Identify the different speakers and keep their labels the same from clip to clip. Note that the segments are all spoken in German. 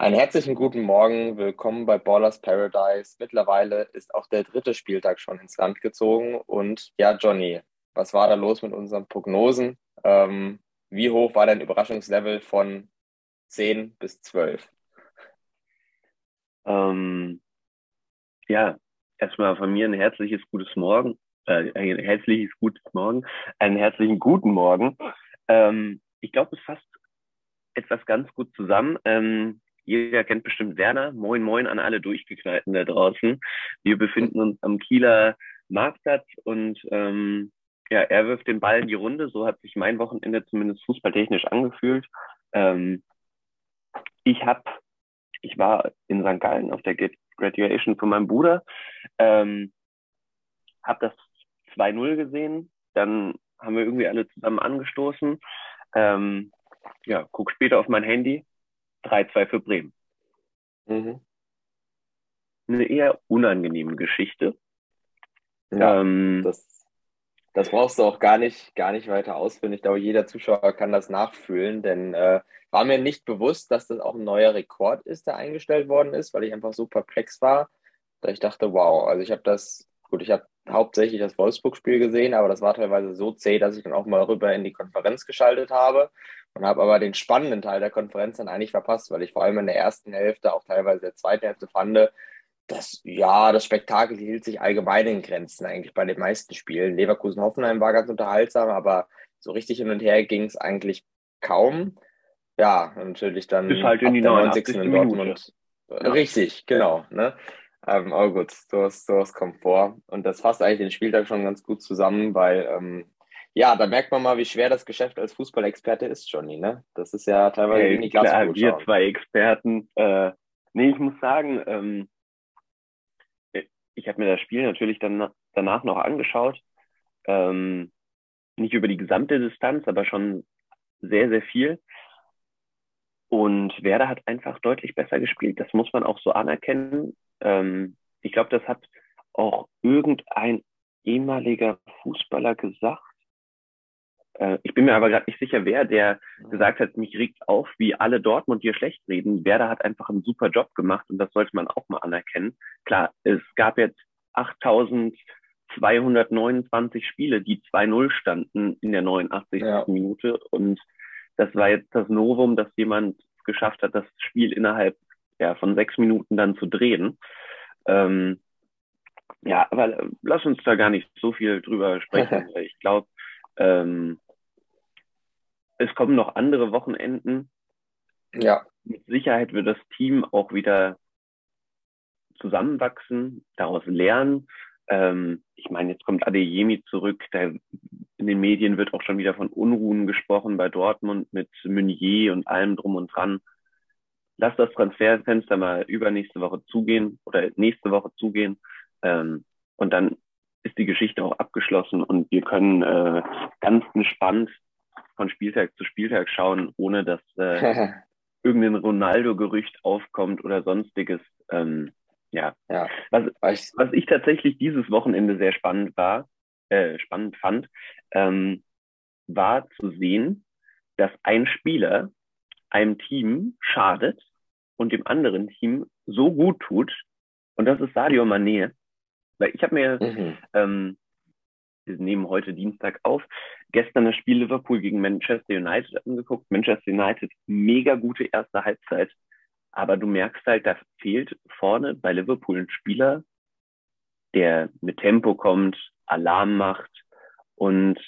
Speaker 1: Einen herzlichen guten Morgen, willkommen bei Ballers Paradise. Mittlerweile ist auch der dritte Spieltag schon ins Land gezogen. Und ja, Johnny, was war da los mit unseren Prognosen? Ähm, wie hoch war dein Überraschungslevel von 10 bis 12?
Speaker 2: Ähm, ja, erstmal von mir ein herzliches gutes Morgen. Äh, ein herzliches gutes Morgen. Einen herzlichen guten Morgen. Ähm, ich glaube, es fasst etwas ganz gut zusammen. Ähm, jeder kennt bestimmt Werner. Moin, moin an alle Durchgeknallten da draußen. Wir befinden uns am Kieler Marktplatz und ähm, ja, er wirft den Ball in die Runde. So hat sich mein Wochenende zumindest fußballtechnisch angefühlt. Ähm, ich habe, ich war in St. Gallen auf der Graduation von meinem Bruder, ähm, habe das 2-0 gesehen. Dann haben wir irgendwie alle zusammen angestoßen. Ähm, ja, guck später auf mein Handy. 3-2 für Bremen. Mhm. Eine eher unangenehme Geschichte.
Speaker 1: Ja, ähm, das, das brauchst du auch gar nicht, gar nicht weiter ausführen. Ich glaube, jeder Zuschauer kann das nachfühlen, denn äh, war mir nicht bewusst, dass das auch ein neuer Rekord ist, der eingestellt worden ist, weil ich einfach so perplex war, da ich dachte, wow, also ich habe das, gut, ich habe hauptsächlich das Wolfsburg-Spiel gesehen, aber das war teilweise so zäh, dass ich dann auch mal rüber in die Konferenz geschaltet habe und habe aber den spannenden Teil der Konferenz dann eigentlich verpasst, weil ich vor allem in der ersten Hälfte, auch teilweise der zweiten Hälfte fand, dass ja, das Spektakel hielt sich allgemein in Grenzen eigentlich bei den meisten Spielen. Leverkusen-Hoffenheim war ganz unterhaltsam, aber so richtig hin und her ging es eigentlich kaum. Ja, natürlich dann
Speaker 2: Bis halt in die 90. in Dortmund.
Speaker 1: Ja. Richtig, genau. Ne? Ähm, aber gut, sowas, sowas kommt vor. Und das fasst eigentlich den Spieltag schon ganz gut zusammen, weil ähm, ja, da merkt man mal, wie schwer das Geschäft als Fußballexperte ist, Johnny. Ne? Das ist ja teilweise
Speaker 2: hey, wenig klar, Wir zwei Experten. Äh, nee, ich muss sagen, ähm, ich habe mir das Spiel natürlich dann danach noch angeschaut. Ähm, nicht über die gesamte Distanz, aber schon sehr, sehr viel. Und Werder hat einfach deutlich besser gespielt. Das muss man auch so anerkennen. Ähm, ich glaube, das hat auch irgendein ehemaliger Fußballer gesagt. Äh, ich bin mir aber gerade nicht sicher, wer, der gesagt hat, mich regt auf, wie alle Dortmund hier schlecht reden. Werder hat einfach einen super Job gemacht und das sollte man auch mal anerkennen. Klar, es gab jetzt 8229 Spiele, die 2-0 standen in der 89. Ja. Minute und das war jetzt das Novum, dass jemand geschafft hat, das Spiel innerhalb ja, von sechs Minuten dann zu drehen. Ähm, ja, aber lass uns da gar nicht so viel drüber sprechen. ich glaube, ähm, es kommen noch andere Wochenenden.
Speaker 1: Ja.
Speaker 2: Mit Sicherheit wird das Team auch wieder zusammenwachsen, daraus lernen. Ähm, ich meine, jetzt kommt Adeyemi zurück. Da in den Medien wird auch schon wieder von Unruhen gesprochen bei Dortmund mit Meunier und allem drum und dran. Lass das Transferfenster mal übernächste Woche zugehen oder nächste Woche zugehen. Ähm, und dann ist die Geschichte auch abgeschlossen und wir können äh, ganz entspannt von Spieltag zu Spieltag schauen, ohne dass äh, irgendein Ronaldo-Gerücht aufkommt oder sonstiges. Ähm, ja. ja. Was, was ich tatsächlich dieses Wochenende sehr spannend war, äh, spannend fand, ähm, war zu sehen, dass ein Spieler einem Team schadet und dem anderen Team so gut tut. Und das ist Sadio Mané. Weil ich habe mir, mhm. ähm, wir nehmen heute Dienstag auf, gestern das Spiel Liverpool gegen Manchester United angeguckt. Manchester United, mega gute erste Halbzeit. Aber du merkst halt, da fehlt vorne bei Liverpool ein Spieler, der mit Tempo kommt, Alarm macht. Und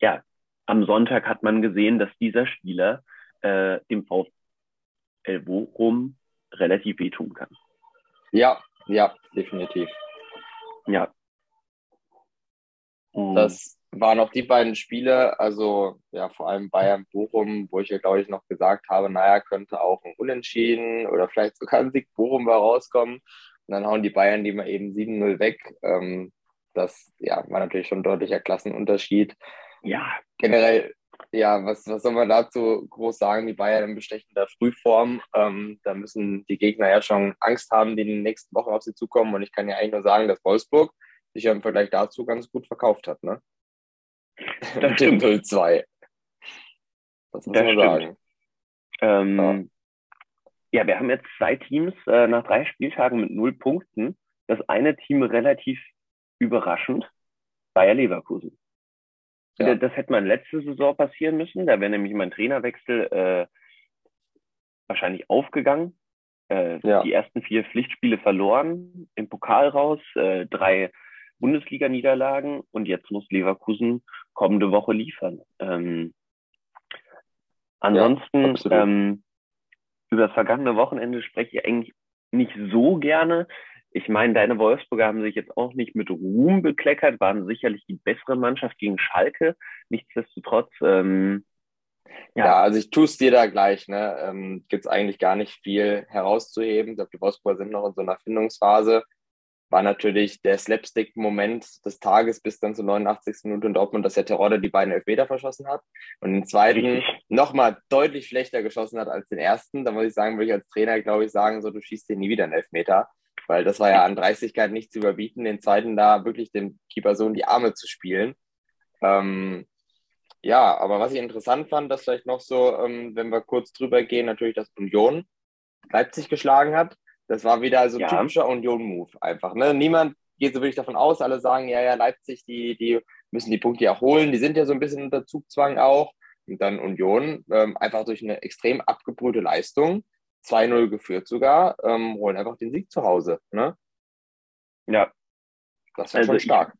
Speaker 2: ja, am Sonntag hat man gesehen, dass dieser Spieler äh, dem VfL Bochum relativ wehtun kann.
Speaker 1: Ja, ja, definitiv.
Speaker 2: Ja.
Speaker 1: Das waren auch die beiden Spiele, also ja, vor allem Bayern Bochum, wo ich ja, glaube ich, noch gesagt habe, naja, könnte auch ein Unentschieden oder vielleicht sogar ein Sieg Bochum mal rauskommen. Und dann hauen die Bayern die mal eben 7-0 weg. Ähm, das ja, war natürlich schon ein deutlicher Klassenunterschied. Ja. Generell, ja, was, was soll man dazu groß sagen? Die Bayern in bestechender Frühform. Ähm, da müssen die Gegner ja schon Angst haben, die in den nächsten Wochen auf sie zukommen. Und ich kann ja eigentlich nur sagen, dass Wolfsburg sich ja im Vergleich dazu ganz gut verkauft hat, ne?
Speaker 2: Das stimmt.
Speaker 1: 0-2.
Speaker 2: Das muss das man stimmt. sagen. Ähm, Ja, wir haben jetzt zwei Teams äh, nach drei Spieltagen mit null Punkten. Das eine Team relativ überraschend, Bayer Leverkusen. Ja. Das hätte man letzte Saison passieren müssen. Da wäre nämlich mein Trainerwechsel äh, wahrscheinlich aufgegangen. Äh, ja. Die ersten vier Pflichtspiele verloren, im Pokal raus, äh, drei Bundesliga-Niederlagen und jetzt muss Leverkusen kommende Woche liefern. Ähm, ansonsten, ja, ähm, über das vergangene Wochenende spreche ich eigentlich nicht so gerne. Ich meine, deine Wolfsburger haben sich jetzt auch nicht mit Ruhm bekleckert, waren sicherlich die bessere Mannschaft gegen Schalke. Nichtsdestotrotz, ähm,
Speaker 1: ja. ja. also ich tue es dir da gleich. Ne? Ähm, Gibt es eigentlich gar nicht viel herauszuheben. Ich glaube, die Wolfsburger sind noch in so einer Findungsphase war natürlich der Slapstick-Moment des Tages bis dann zur 89. Minute in Dortmund, dass der Terodde die beiden Elfmeter verschossen hat und den zweiten nochmal deutlich schlechter geschossen hat als den ersten. Da muss ich sagen, würde ich als Trainer, glaube ich, sagen, so du schießt dir nie wieder einen Elfmeter, weil das war ja an Dreistigkeit nicht zu überbieten, den zweiten da wirklich dem Keeper so in die Arme zu spielen. Ähm, ja, aber was ich interessant fand, dass vielleicht noch so, ähm, wenn wir kurz drüber gehen, natürlich, dass Union Leipzig geschlagen hat. Das war wieder so ein ja. typischer Union-Move einfach. Ne? Niemand geht so wirklich davon aus. Alle sagen, ja, ja, Leipzig, die, die müssen die Punkte ja holen. Die sind ja so ein bisschen unter Zugzwang auch. Und dann Union, ähm, einfach durch eine extrem abgebrühte Leistung, 2-0 geführt sogar, ähm, holen einfach den Sieg zu Hause. Ne?
Speaker 2: Ja.
Speaker 1: Das war also schon stark.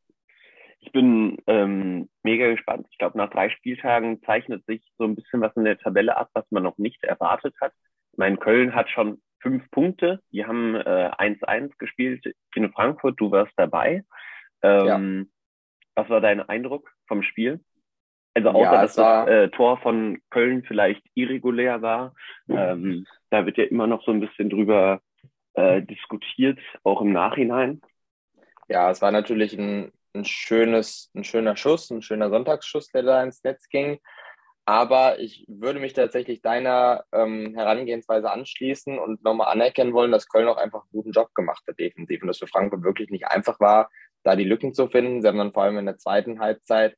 Speaker 2: Ich, ich bin ähm, mega gespannt. Ich glaube, nach drei Spieltagen zeichnet sich so ein bisschen was in der Tabelle ab, was man noch nicht erwartet hat. Ich meine, Köln hat schon fünf Punkte. Die haben 1-1 äh, gespielt in Frankfurt. Du warst dabei. Ähm, ja. Was war dein Eindruck vom Spiel? Also außer, ja, dass das äh, Tor von Köln vielleicht irregulär war. Ähm, da wird ja immer noch so ein bisschen drüber äh, diskutiert, auch im Nachhinein.
Speaker 1: Ja, es war natürlich ein, ein, schönes, ein schöner Schuss, ein schöner Sonntagsschuss, der da ins Netz ging. Aber ich würde mich tatsächlich deiner ähm, Herangehensweise anschließen und nochmal anerkennen wollen, dass Köln auch einfach einen guten Job gemacht hat defensiv und dass für Frankfurt wirklich nicht einfach war, da die Lücken zu finden. Sie haben dann vor allem in der zweiten Halbzeit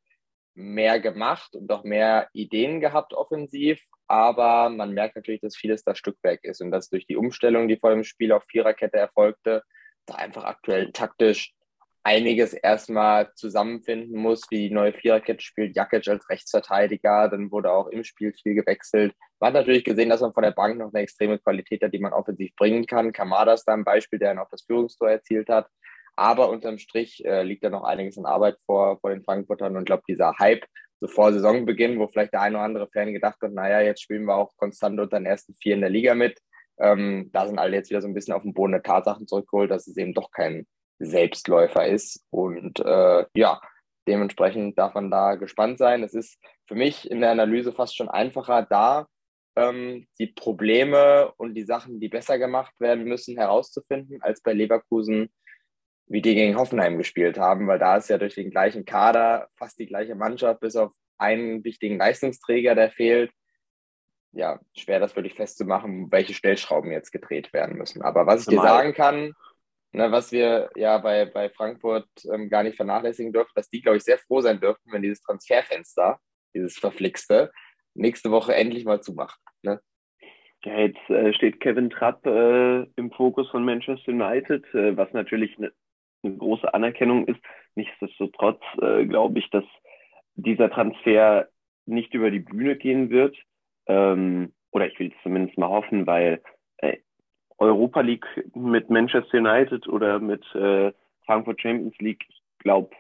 Speaker 1: mehr gemacht und auch mehr Ideen gehabt offensiv. Aber man merkt natürlich, dass vieles das Stückwerk ist und dass durch die Umstellung, die vor dem Spiel auf Viererkette erfolgte, da einfach aktuell taktisch einiges erstmal zusammenfinden muss, wie die neue Viererkette spielt. Jakic als Rechtsverteidiger, dann wurde auch im Spiel viel gewechselt. Man hat natürlich gesehen, dass man von der Bank noch eine extreme Qualität hat, die man offensiv bringen kann. Kamada ist da ein Beispiel, der noch das Führungstor erzielt hat. Aber unterm Strich äh, liegt da noch einiges an Arbeit vor, vor den Frankfurtern und ich glaube, dieser Hype so vor Saisonbeginn, wo vielleicht der eine oder andere Fan gedacht hat, naja, jetzt spielen wir auch konstant unter den ersten vier in der Liga mit. Ähm, da sind alle jetzt wieder so ein bisschen auf den Boden der Tatsachen zurückgeholt, dass es eben doch kein Selbstläufer ist. Und äh, ja, dementsprechend darf man da gespannt sein. Es ist für mich in der Analyse fast schon einfacher, da ähm, die Probleme und die Sachen, die besser gemacht werden müssen, herauszufinden, als bei Leverkusen, wie die gegen Hoffenheim gespielt haben, weil da ist ja durch den gleichen Kader fast die gleiche Mannschaft, bis auf einen wichtigen Leistungsträger, der fehlt. Ja, schwer das wirklich festzumachen, welche Stellschrauben jetzt gedreht werden müssen. Aber was ich dir sagen kann, Ne, was wir ja bei, bei Frankfurt ähm, gar nicht vernachlässigen dürfen, dass die, glaube ich, sehr froh sein dürften, wenn dieses Transferfenster, dieses verflixte, nächste Woche endlich mal zumacht. Ne?
Speaker 2: Ja, jetzt äh, steht Kevin Trapp äh, im Fokus von Manchester United, äh, was natürlich eine ne große Anerkennung ist. Nichtsdestotrotz äh, glaube ich, dass dieser Transfer nicht über die Bühne gehen wird. Ähm, oder ich will es zumindest mal hoffen, weil äh, Europa League mit Manchester United oder mit äh, Frankfurt Champions League, ich glaube,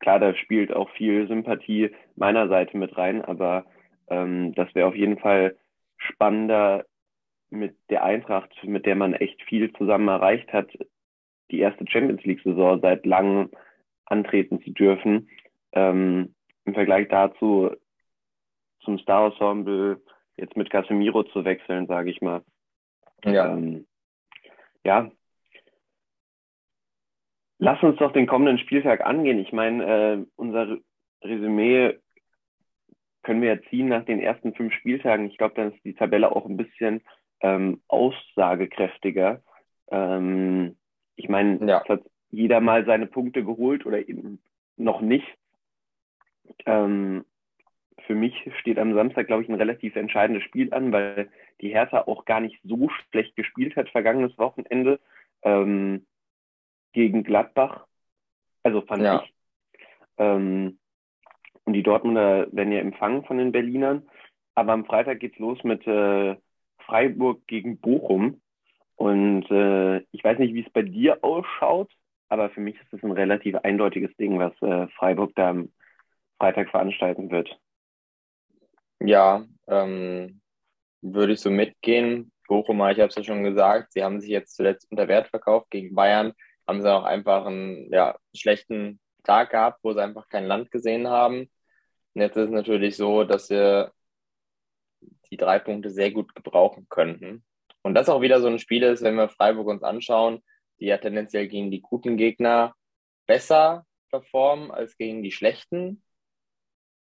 Speaker 2: klar, da spielt auch viel Sympathie meiner Seite mit rein, aber ähm, das wäre auf jeden Fall spannender mit der Eintracht, mit der man echt viel zusammen erreicht hat, die erste Champions League-Saison seit langem antreten zu dürfen. Ähm, Im Vergleich dazu zum Star-Ensemble jetzt mit Casemiro zu wechseln, sage ich mal. Ja. Ähm, ja. Lass uns doch den kommenden Spieltag angehen. Ich meine, äh, unser Resümee können wir ja ziehen nach den ersten fünf Spieltagen. Ich glaube, dann ist die Tabelle auch ein bisschen ähm, aussagekräftiger. Ähm, ich meine, ja. hat jeder mal seine Punkte geholt oder eben noch nicht. Ähm, für mich steht am Samstag, glaube ich, ein relativ entscheidendes Spiel an, weil die Hertha auch gar nicht so schlecht gespielt hat vergangenes Wochenende ähm, gegen Gladbach. Also fand ja. ich. Ähm, und die Dortmunder werden ja empfangen von den Berlinern. Aber am Freitag geht's los mit äh, Freiburg gegen Bochum. Und äh, ich weiß nicht, wie es bei dir ausschaut, aber für mich ist es ein relativ eindeutiges Ding, was äh, Freiburg da am Freitag veranstalten wird.
Speaker 1: Ja, ähm, würde ich so mitgehen. Bochumer, ich habe es ja schon gesagt, sie haben sich jetzt zuletzt unter Wert verkauft gegen Bayern, haben sie auch einfach einen ja, schlechten Tag gehabt, wo sie einfach kein Land gesehen haben. Und jetzt ist es natürlich so, dass sie die drei Punkte sehr gut gebrauchen könnten. Und das auch wieder so ein Spiel ist, wenn wir Freiburg uns anschauen, die ja tendenziell gegen die guten Gegner besser performen als gegen die schlechten.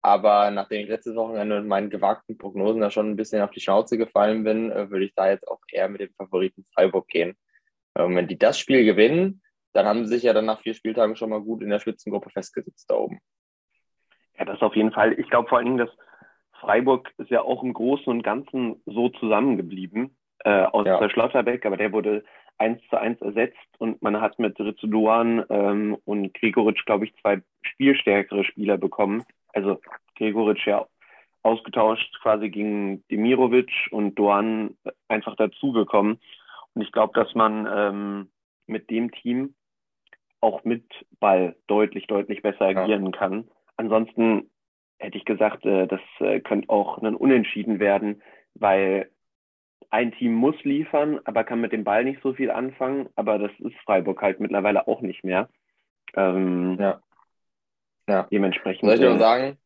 Speaker 1: Aber nachdem ich letztes Wochenende mit meinen gewagten Prognosen da schon ein bisschen auf die Schnauze gefallen bin, äh, würde ich da jetzt auch eher mit dem Favoriten Freiburg gehen. Und ähm, wenn die das Spiel gewinnen, dann haben sie sich ja dann nach vier Spieltagen schon mal gut in der Spitzengruppe festgesetzt da oben.
Speaker 2: Ja, das auf jeden Fall. Ich glaube vor allen Dingen, dass Freiburg ist ja auch im Großen und Ganzen so zusammengeblieben, äh, aus ja. Schlotterbeck, aber der wurde eins zu eins ersetzt und man hat mit Rizzo Duan ähm, und Gregoritsch, glaube ich, zwei spielstärkere Spieler bekommen also Gregoritsch ja ausgetauscht quasi gegen Demirovic und Doan einfach dazugekommen. Und ich glaube, dass man ähm, mit dem Team auch mit Ball deutlich, deutlich besser agieren ja. kann. Ansonsten hätte ich gesagt, äh, das äh, könnte auch ein Unentschieden werden, weil ein Team muss liefern, aber kann mit dem Ball nicht so viel anfangen. Aber das ist Freiburg halt mittlerweile auch nicht mehr. Ähm, ja.
Speaker 1: Ja. Dementsprechend. Soll ich nur äh, sagen?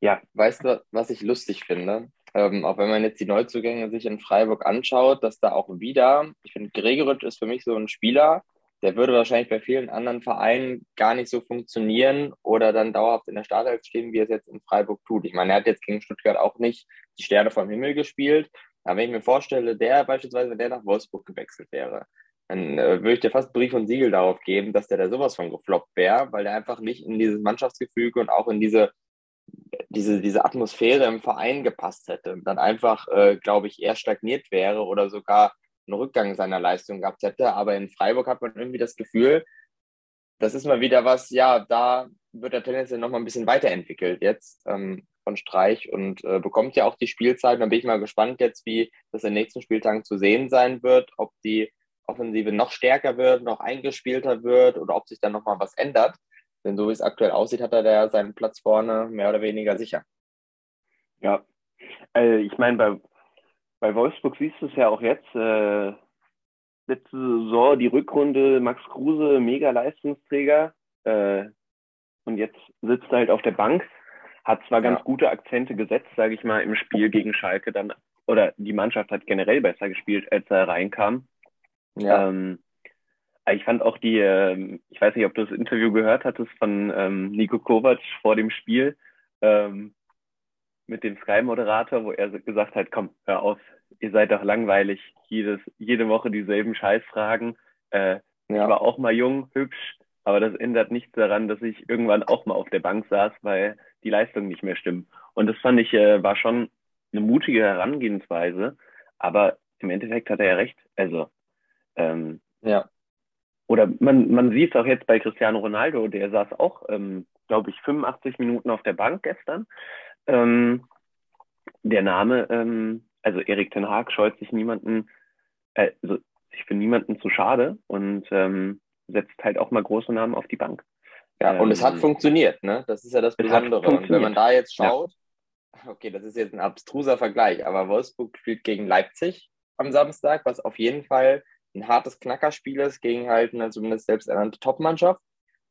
Speaker 1: Ja. Weißt du, was ich lustig finde? Ähm, auch wenn man jetzt die Neuzugänge sich in Freiburg anschaut, dass da auch wieder, ich finde, Gregoritsch ist für mich so ein Spieler, der würde wahrscheinlich bei vielen anderen Vereinen gar nicht so funktionieren oder dann dauerhaft in der Startelf stehen, wie er es jetzt in Freiburg tut. Ich meine, er hat jetzt gegen Stuttgart auch nicht die Sterne vom Himmel gespielt. Aber wenn ich mir vorstelle, der beispielsweise, wenn der nach Wolfsburg gewechselt wäre, dann äh, würde ich dir fast Brief und Siegel darauf geben, dass der da sowas von gefloppt wäre, weil der einfach nicht in dieses Mannschaftsgefüge und auch in diese, diese, diese Atmosphäre im Verein gepasst hätte. Und dann einfach, äh, glaube ich, eher stagniert wäre oder sogar einen Rückgang seiner Leistung gehabt hätte. Aber in Freiburg hat man irgendwie das Gefühl, das ist mal wieder was, ja, da wird er tendenziell nochmal ein bisschen weiterentwickelt jetzt ähm, von Streich und äh, bekommt ja auch die Spielzeit. Da bin ich mal gespannt jetzt, wie das in den nächsten Spieltagen zu sehen sein wird, ob die Offensive noch stärker wird, noch eingespielter wird oder ob sich dann nochmal was ändert. Denn so wie es aktuell aussieht, hat er da seinen Platz vorne mehr oder weniger sicher.
Speaker 2: Ja, äh, ich meine, bei, bei Wolfsburg siehst du es ja auch jetzt. Äh, letzte Saison die Rückrunde, Max Kruse, mega Leistungsträger. Äh, und jetzt sitzt er halt auf der Bank. Hat zwar ganz ja. gute Akzente gesetzt, sage ich mal, im Spiel gegen Schalke dann. Oder die Mannschaft hat generell besser gespielt, als er reinkam. Ja. Ähm, ich fand auch die, äh, ich weiß nicht, ob du das Interview gehört hattest von ähm, Nico Kovac vor dem Spiel ähm, mit dem Sky-Moderator, wo er gesagt hat, komm, hör auf, ihr seid doch langweilig, jedes, jede Woche dieselben Scheißfragen. Äh, ja. Ich war auch mal jung, hübsch, aber das ändert nichts daran, dass ich irgendwann auch mal auf der Bank saß, weil die Leistungen nicht mehr stimmen. Und das fand ich, äh, war schon eine mutige Herangehensweise, aber im Endeffekt hat er ja recht. Also ähm, ja. Oder man, man sieht es auch jetzt bei Cristiano Ronaldo, der saß auch, ähm, glaube ich, 85 Minuten auf der Bank gestern. Ähm, der Name, ähm, also Erik Ten Haag scheut sich niemanden, äh, also sich für niemanden zu schade und ähm, setzt halt auch mal große Namen auf die Bank.
Speaker 1: Ja, und es hat ähm, funktioniert, ne? Das ist ja das Besondere. Und wenn man da jetzt schaut, ja. okay, das ist jetzt ein abstruser Vergleich, aber Wolfsburg spielt gegen Leipzig am Samstag, was auf jeden Fall ein hartes Knackerspiel ist gegen halt eine zumindest selbsternannte Top-Mannschaft,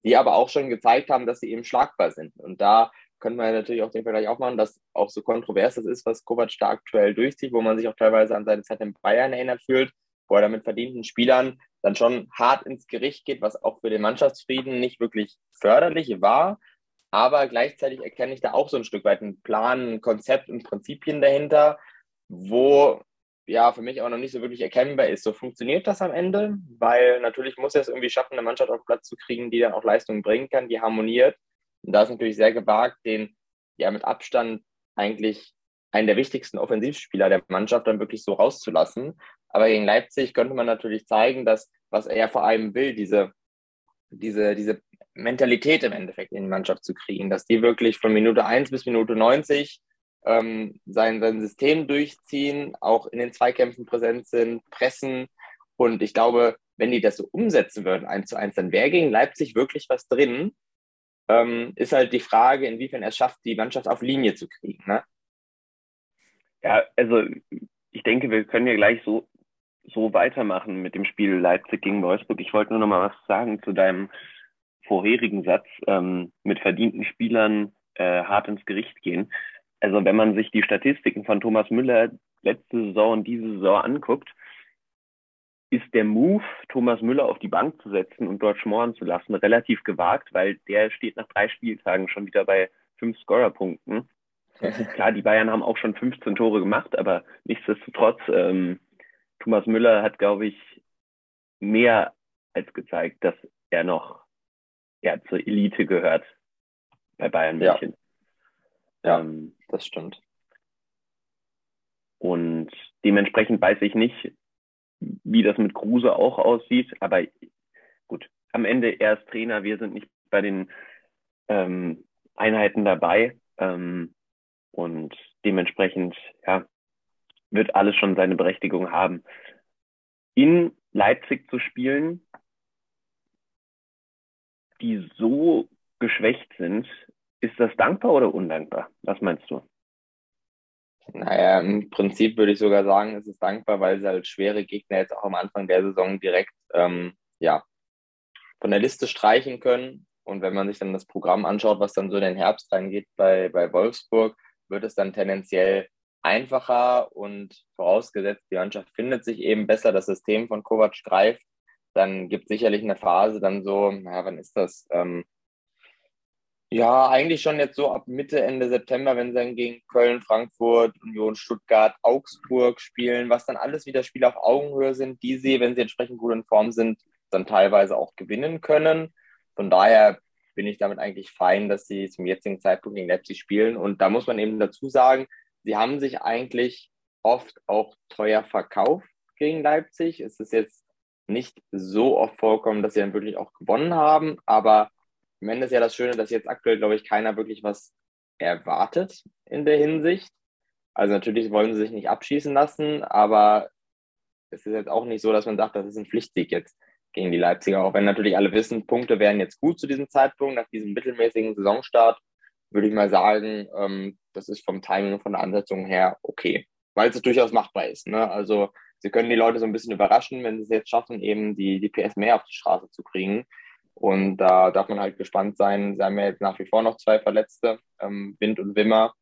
Speaker 1: die aber auch schon gezeigt haben, dass sie eben schlagbar sind. Und da könnte man natürlich auch den Vergleich aufmachen, dass auch so kontrovers das ist, was Kovac da aktuell durchzieht, wo man sich auch teilweise an seine Zeit in Bayern erinnert fühlt, wo er damit verdienten Spielern dann schon hart ins Gericht geht, was auch für den Mannschaftsfrieden nicht wirklich förderlich war. Aber gleichzeitig erkenne ich da auch so ein Stück weit einen Plan, ein Konzept und Prinzipien dahinter, wo ja für mich auch noch nicht so wirklich erkennbar ist. So funktioniert das am Ende, weil natürlich muss er es irgendwie schaffen, eine Mannschaft auf Platz zu kriegen, die dann auch Leistung bringen kann, die harmoniert. Und da ist natürlich sehr gewagt, den ja mit Abstand eigentlich einen der wichtigsten Offensivspieler der Mannschaft dann wirklich so rauszulassen. Aber gegen Leipzig könnte man natürlich zeigen, dass, was er vor allem will, diese, diese, diese Mentalität im Endeffekt in die Mannschaft zu kriegen, dass die wirklich von Minute 1 bis Minute 90 ähm, sein, sein System durchziehen, auch in den Zweikämpfen präsent sind, pressen. Und ich glaube, wenn die das so umsetzen würden, eins zu eins, dann wäre gegen Leipzig wirklich was drin. Ähm, ist halt die Frage, inwiefern er es schafft, die Mannschaft auf Linie zu kriegen. Ne?
Speaker 2: Ja, also ich denke, wir können ja gleich so, so weitermachen mit dem Spiel Leipzig gegen Wolfsburg. Ich wollte nur noch mal was sagen zu deinem vorherigen Satz, ähm, mit verdienten Spielern äh, hart ins Gericht gehen. Also wenn man sich die Statistiken von Thomas Müller letzte Saison und diese Saison anguckt, ist der Move, Thomas Müller auf die Bank zu setzen und dort schmoren zu lassen, relativ gewagt, weil der steht nach drei Spieltagen schon wieder bei fünf Scorerpunkten. Klar, die Bayern haben auch schon 15 Tore gemacht, aber nichtsdestotrotz, ähm, Thomas Müller hat, glaube ich, mehr als gezeigt, dass er noch ja, zur Elite gehört bei Bayern München.
Speaker 1: Ja, ja ähm, das stimmt.
Speaker 2: Und dementsprechend weiß ich nicht, wie das mit Kruse auch aussieht, aber gut, am Ende er ist Trainer, wir sind nicht bei den ähm, Einheiten dabei. Ähm, und dementsprechend, ja, wird alles schon seine Berechtigung haben. In Leipzig zu spielen, die so geschwächt sind, ist das dankbar oder undankbar? Was meinst du?
Speaker 1: Naja, im Prinzip würde ich sogar sagen, es ist dankbar, weil sie halt schwere Gegner jetzt auch am Anfang der Saison direkt ähm, ja, von der Liste streichen können. Und wenn man sich dann das Programm anschaut, was dann so in den Herbst reingeht bei, bei Wolfsburg, wird es dann tendenziell einfacher und vorausgesetzt, die Mannschaft findet sich eben besser, das System von Kovac greift, dann gibt es sicherlich eine Phase dann so, naja, wann ist das? Ähm, ja, eigentlich schon jetzt so ab Mitte, Ende September, wenn sie dann gegen Köln, Frankfurt, Union, Stuttgart, Augsburg spielen, was dann alles wieder Spiele auf Augenhöhe sind, die sie, wenn sie entsprechend gut in Form sind, dann teilweise auch gewinnen können. Von daher bin ich damit eigentlich fein, dass sie zum jetzigen Zeitpunkt gegen Leipzig spielen. Und da muss man eben dazu sagen, sie haben sich eigentlich oft auch teuer verkauft gegen Leipzig. Es ist jetzt nicht so oft vorgekommen, dass sie dann wirklich auch gewonnen haben. Aber am Ende ist ja das Schöne, dass jetzt aktuell, glaube ich, keiner wirklich was erwartet in der Hinsicht. Also natürlich wollen sie sich nicht abschießen lassen, aber es ist jetzt auch nicht so, dass man sagt, das ist ein Pflichtsieg jetzt gegen die Leipziger. Auch wenn natürlich alle wissen, Punkte wären jetzt gut zu diesem Zeitpunkt, nach diesem mittelmäßigen Saisonstart, würde ich mal sagen, ähm, das ist vom Timing und von der Ansetzung her okay, weil es durchaus machbar ist. Ne? Also sie können die Leute so ein bisschen überraschen, wenn sie es jetzt schaffen, eben die, die PS mehr auf die Straße zu kriegen. Und da darf man halt gespannt sein. Sie haben ja jetzt nach wie vor noch zwei Verletzte, ähm, Wind und Wimmer.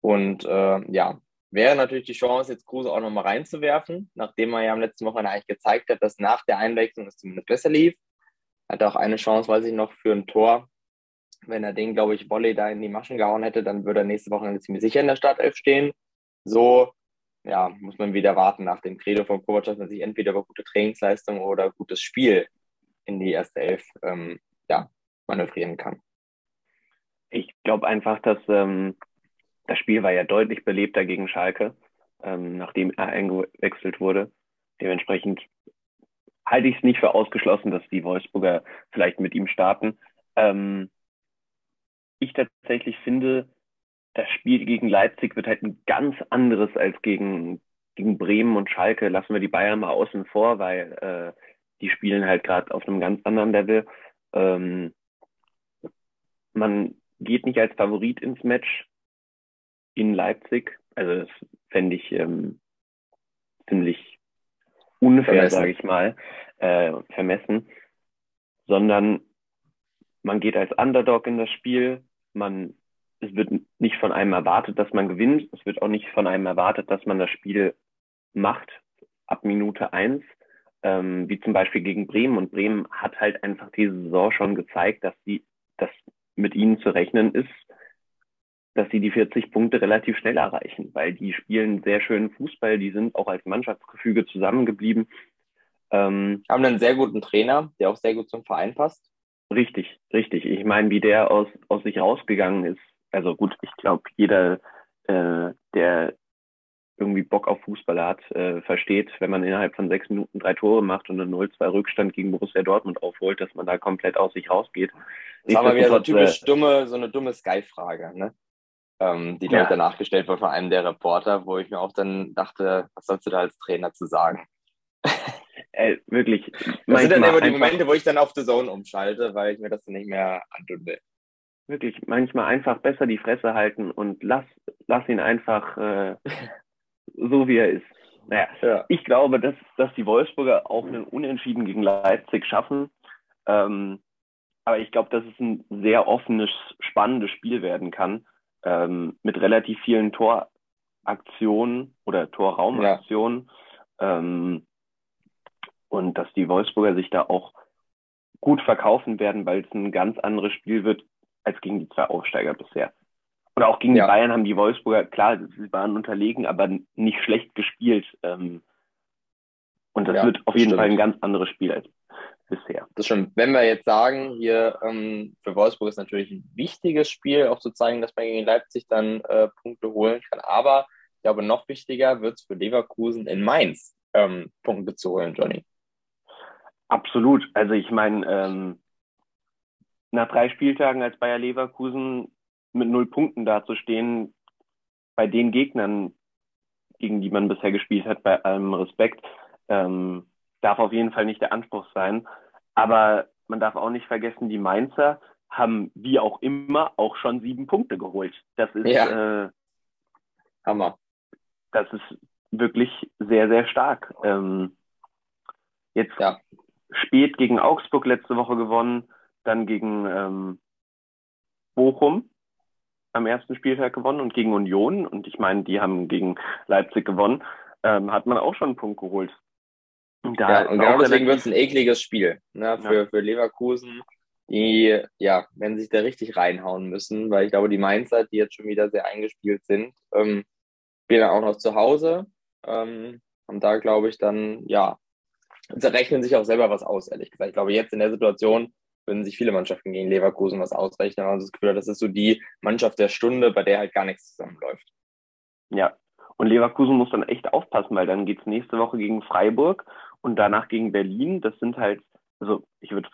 Speaker 1: Und äh, ja, wäre natürlich die Chance, jetzt Kruse auch nochmal reinzuwerfen, nachdem er ja am letzten Wochenende eigentlich gezeigt hat, dass nach der Einwechslung es zumindest besser lief. Hat auch eine Chance, weiß ich noch, für ein Tor. Wenn er den, glaube ich, Volley da in die Maschen gehauen hätte, dann würde er nächste Woche ziemlich sicher in der Startelf stehen. So, ja, muss man wieder warten nach dem Credo von Kovac, dass man sich entweder über gute Trainingsleistung oder gutes Spiel in die erste Elf ähm, ja, manövrieren kann.
Speaker 2: Ich glaube einfach, dass ähm, das Spiel war ja deutlich belebter gegen Schalke, ähm, nachdem er eingewechselt wurde. Dementsprechend halte ich es nicht für ausgeschlossen, dass die Wolfsburger vielleicht mit ihm starten. Ähm, ich tatsächlich finde, das Spiel gegen Leipzig wird halt ein ganz anderes als gegen, gegen Bremen und Schalke. Lassen wir die Bayern mal außen vor, weil äh, die spielen halt gerade auf einem ganz anderen Level. Ähm, man geht nicht als Favorit ins Match, in Leipzig. Also das fände ich ähm, ziemlich unfair, sage ich mal, äh, vermessen, sondern man geht als Underdog in das Spiel. Man, es wird nicht von einem erwartet, dass man gewinnt. Es wird auch nicht von einem erwartet, dass man das Spiel macht ab Minute eins, ähm, wie zum Beispiel gegen Bremen. Und Bremen hat halt einfach diese Saison schon gezeigt, dass sie, dass mit ihnen zu rechnen ist dass sie die 40 Punkte relativ schnell erreichen, weil die spielen sehr schönen Fußball, die sind auch als Mannschaftsgefüge zusammengeblieben.
Speaker 1: Ähm, Haben einen sehr guten Trainer, der auch sehr gut zum Verein passt.
Speaker 2: Richtig, richtig. Ich meine, wie der aus, aus sich rausgegangen ist. Also gut, ich glaube, jeder, äh, der irgendwie Bock auf Fußball hat, äh, versteht, wenn man innerhalb von sechs Minuten drei Tore macht und einen 0-2 Rückstand gegen Borussia Dortmund aufholt, dass man da komplett aus sich rausgeht.
Speaker 1: Das war mal wieder so, typisch äh, dumme, so eine dumme Sky-Frage, ne? Ähm, die, ja. danach gestellt wurde von einem der Reporter, wo ich mir auch dann dachte, was sollst du da als Trainer zu sagen?
Speaker 2: Äh, wirklich.
Speaker 1: Das sind dann immer die Momente, wo ich dann auf The Zone umschalte, weil ich mir das dann nicht mehr antun will.
Speaker 2: Wirklich, manchmal einfach besser die Fresse halten und lass, lass ihn einfach äh, so, wie er ist. Naja, ja. ich glaube, dass, dass die Wolfsburger auch einen Unentschieden gegen Leipzig schaffen. Ähm, aber ich glaube, dass es ein sehr offenes, spannendes Spiel werden kann. Ähm, mit relativ vielen Toraktionen oder Torraumaktionen. Ja. Ähm, und dass die Wolfsburger sich da auch gut verkaufen werden, weil es ein ganz anderes Spiel wird als gegen die zwei Aufsteiger bisher. Oder auch gegen ja. die Bayern haben die Wolfsburger, klar, sie waren unterlegen, aber nicht schlecht gespielt. Ähm, und das ja, wird auf jeden stimmt. Fall ein ganz anderes Spiel als bisher.
Speaker 1: Das stimmt. Wenn wir jetzt sagen, hier ähm, für Wolfsburg ist natürlich ein wichtiges Spiel, auch zu zeigen, dass man gegen Leipzig dann äh, Punkte holen kann. Aber ich glaube, noch wichtiger wird es für Leverkusen in Mainz ähm, Punkte zu holen, Johnny.
Speaker 2: Absolut. Also ich meine, ähm, nach drei Spieltagen als Bayer Leverkusen mit null Punkten dazustehen, bei den Gegnern, gegen die man bisher gespielt hat, bei allem Respekt, ähm, darf auf jeden Fall nicht der Anspruch sein. Aber man darf auch nicht vergessen, die Mainzer haben wie auch immer auch schon sieben Punkte geholt. Das ist ja. äh,
Speaker 1: Hammer.
Speaker 2: Das ist wirklich sehr, sehr stark. Ähm, jetzt ja. spät gegen Augsburg letzte Woche gewonnen, dann gegen ähm, Bochum am ersten Spieltag gewonnen und gegen Union. Und ich meine, die haben gegen Leipzig gewonnen. Ähm, hat man auch schon einen Punkt geholt.
Speaker 1: Und da ja, und genau deswegen wird es ein ekliges Spiel ne, für, ja. für Leverkusen, die, ja, wenn sich da richtig reinhauen müssen, weil ich glaube, die Mainzer, die jetzt schon wieder sehr eingespielt sind, ähm, spielen dann auch noch zu Hause. Ähm, und da glaube ich dann, ja, sie rechnen sich auch selber was aus, ehrlich gesagt. Ich glaube, jetzt in der Situation würden sich viele Mannschaften gegen Leverkusen was ausrechnen. Also das Gefühl, das ist so die Mannschaft der Stunde, bei der halt gar nichts zusammenläuft.
Speaker 2: Ja, und Leverkusen muss dann echt aufpassen, weil dann geht es nächste Woche gegen Freiburg und danach gegen Berlin. Das sind halt, also ich würde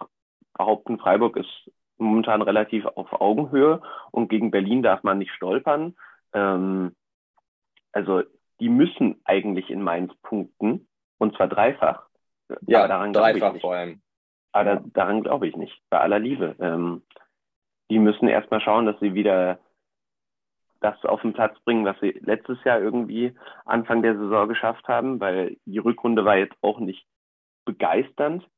Speaker 2: behaupten, Freiburg ist momentan relativ auf Augenhöhe und gegen Berlin darf man nicht stolpern. Ähm, also die müssen eigentlich in Mainz punkten und zwar dreifach.
Speaker 1: Ja, daran dreifach vor allem.
Speaker 2: Aber da, daran glaube ich nicht, bei aller Liebe. Ähm, die müssen erstmal schauen, dass sie wieder das auf den Platz bringen, was sie letztes Jahr irgendwie Anfang der Saison geschafft haben, weil die Rückrunde war jetzt auch nicht begeisternd.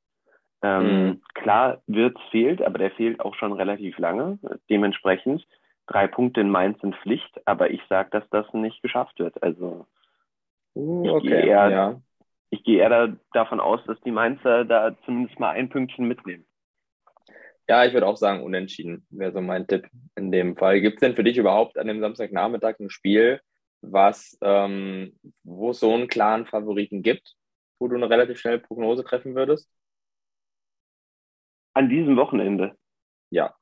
Speaker 2: Ähm, mhm. Klar, Wirtz fehlt, aber der fehlt auch schon relativ lange. Dementsprechend drei Punkte in Mainz sind Pflicht, aber ich sage, dass das nicht geschafft wird. Also
Speaker 1: uh, ich gehe eher, ja.
Speaker 2: Ich gehe eher da, davon aus, dass die Mainzer da zumindest mal ein Pünktchen mitnehmen.
Speaker 1: Ja, ich würde auch sagen, unentschieden wäre so mein Tipp in dem Fall. Gibt es denn für dich überhaupt an dem Samstagnachmittag ein Spiel, was, ähm, wo es so einen klaren Favoriten gibt, wo du eine relativ schnelle Prognose treffen würdest?
Speaker 2: An diesem Wochenende?
Speaker 1: Ja.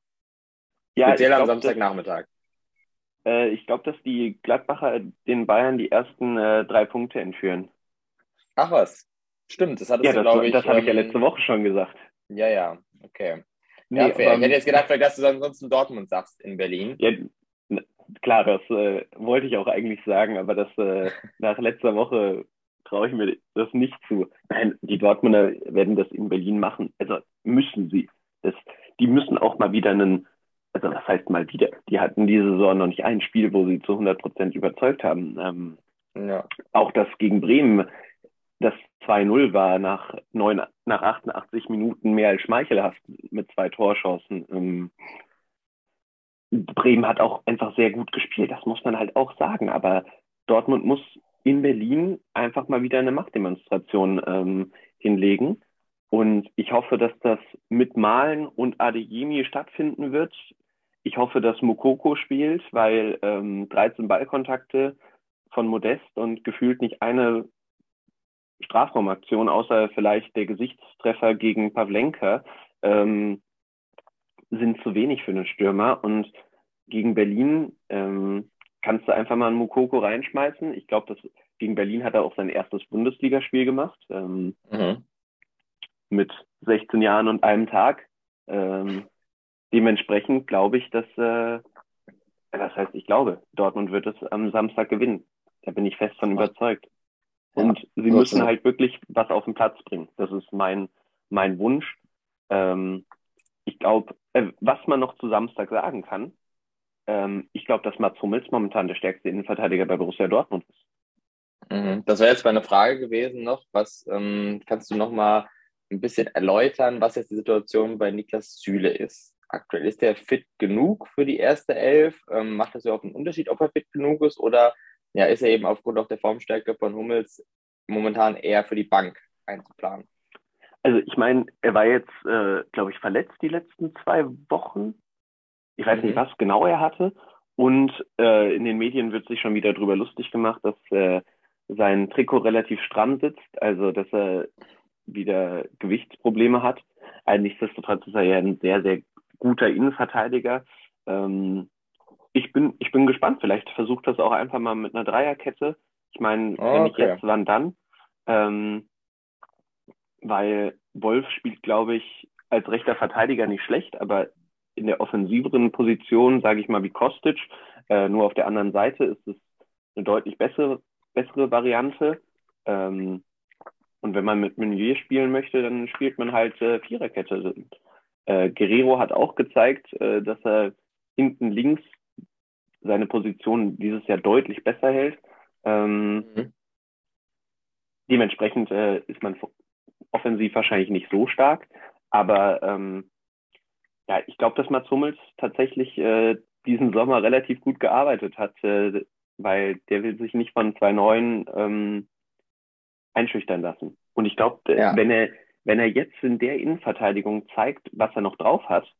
Speaker 1: ja Speziell am Samstagnachmittag.
Speaker 2: Äh, ich glaube, dass die Gladbacher den Bayern die ersten äh, drei Punkte entführen.
Speaker 1: Ach was. Stimmt, das hattest
Speaker 2: ja,
Speaker 1: du, glaube ich.
Speaker 2: Das habe ähm, ich ja ähm, letzte Woche schon gesagt.
Speaker 1: Ja, ja, okay. Nee, ja, fair. ich hätte jetzt gedacht, dass du ansonsten Dortmund sagst in Berlin.
Speaker 2: Ja, klar, das äh, wollte ich auch eigentlich sagen, aber das äh, nach letzter Woche traue ich mir das nicht zu. Nein, die Dortmunder werden das in Berlin machen. Also müssen sie. Das, die müssen auch mal wieder einen, also was heißt mal wieder? Die hatten diese Saison noch nicht ein Spiel, wo sie zu 100 Prozent überzeugt haben. Ähm, ja. Auch das gegen Bremen das 2-0 war nach, neun, nach 88 Minuten mehr als schmeichelhaft mit zwei Torchancen. Ähm, Bremen hat auch einfach sehr gut gespielt, das muss man halt auch sagen. Aber Dortmund muss in Berlin einfach mal wieder eine Machtdemonstration ähm, hinlegen. Und ich hoffe, dass das mit Malen und Adeyemi stattfinden wird. Ich hoffe, dass Mokoko spielt, weil ähm, 13 Ballkontakte von Modest und gefühlt nicht eine Strafraumaktion, außer vielleicht der Gesichtstreffer gegen Pavlenka, ähm, sind zu wenig für einen Stürmer. Und gegen Berlin ähm, kannst du einfach mal einen Mukoko reinschmeißen. Ich glaube, gegen Berlin hat er auch sein erstes Bundesligaspiel gemacht. Ähm, mhm. Mit 16 Jahren und einem Tag. Ähm, dementsprechend glaube ich, dass, äh, das heißt, ich glaube, Dortmund wird es am Samstag gewinnen. Da bin ich fest von überzeugt. Und ja, sie müssen halt wirklich was auf den Platz bringen. Das ist mein, mein Wunsch. Ähm, ich glaube, äh, was man noch zu Samstag sagen kann, ähm, ich glaube, dass Mats Hummels momentan der stärkste Innenverteidiger bei Borussia Dortmund ist.
Speaker 1: Mhm. Das wäre jetzt meine Frage gewesen noch. Was ähm, kannst du noch mal ein bisschen erläutern, was jetzt die Situation bei Niklas Süle ist? Aktuell ist der fit genug für die erste Elf? Ähm, macht das überhaupt einen Unterschied, ob er fit genug ist oder ja, ist er eben aufgrund auch der Formstärke von Hummels momentan eher für die Bank einzuplanen?
Speaker 2: Also ich meine, er war jetzt, äh, glaube ich, verletzt die letzten zwei Wochen. Ich weiß mhm. nicht, was genau er hatte. Und äh, in den Medien wird sich schon wieder darüber lustig gemacht, dass äh, sein Trikot relativ stramm sitzt, also dass er wieder Gewichtsprobleme hat. Also nichtsdestotrotz ist er ja ein sehr, sehr guter Innenverteidiger. Ähm, ich bin, ich bin gespannt. Vielleicht versucht das auch einfach mal mit einer Dreierkette. Ich meine, oh, wenn nicht jetzt, wann dann? Ähm, weil Wolf spielt, glaube ich, als rechter Verteidiger nicht schlecht, aber in der offensiveren Position, sage ich mal, wie Kostic, äh, nur auf der anderen Seite ist es eine deutlich bessere, bessere Variante. Ähm, und wenn man mit Meunier spielen möchte, dann spielt man halt äh, Viererkette. Äh, Guerrero hat auch gezeigt, äh, dass er hinten links seine Position dieses Jahr deutlich besser hält. Ähm, mhm. Dementsprechend äh, ist man offensiv wahrscheinlich nicht so stark, aber ähm, ja, ich glaube, dass Mats Hummels tatsächlich äh, diesen Sommer relativ gut gearbeitet hat, äh, weil der will sich nicht von zwei Neuen ähm, einschüchtern lassen. Und ich glaube, ja. wenn er wenn er jetzt in der Innenverteidigung zeigt, was er noch drauf hat,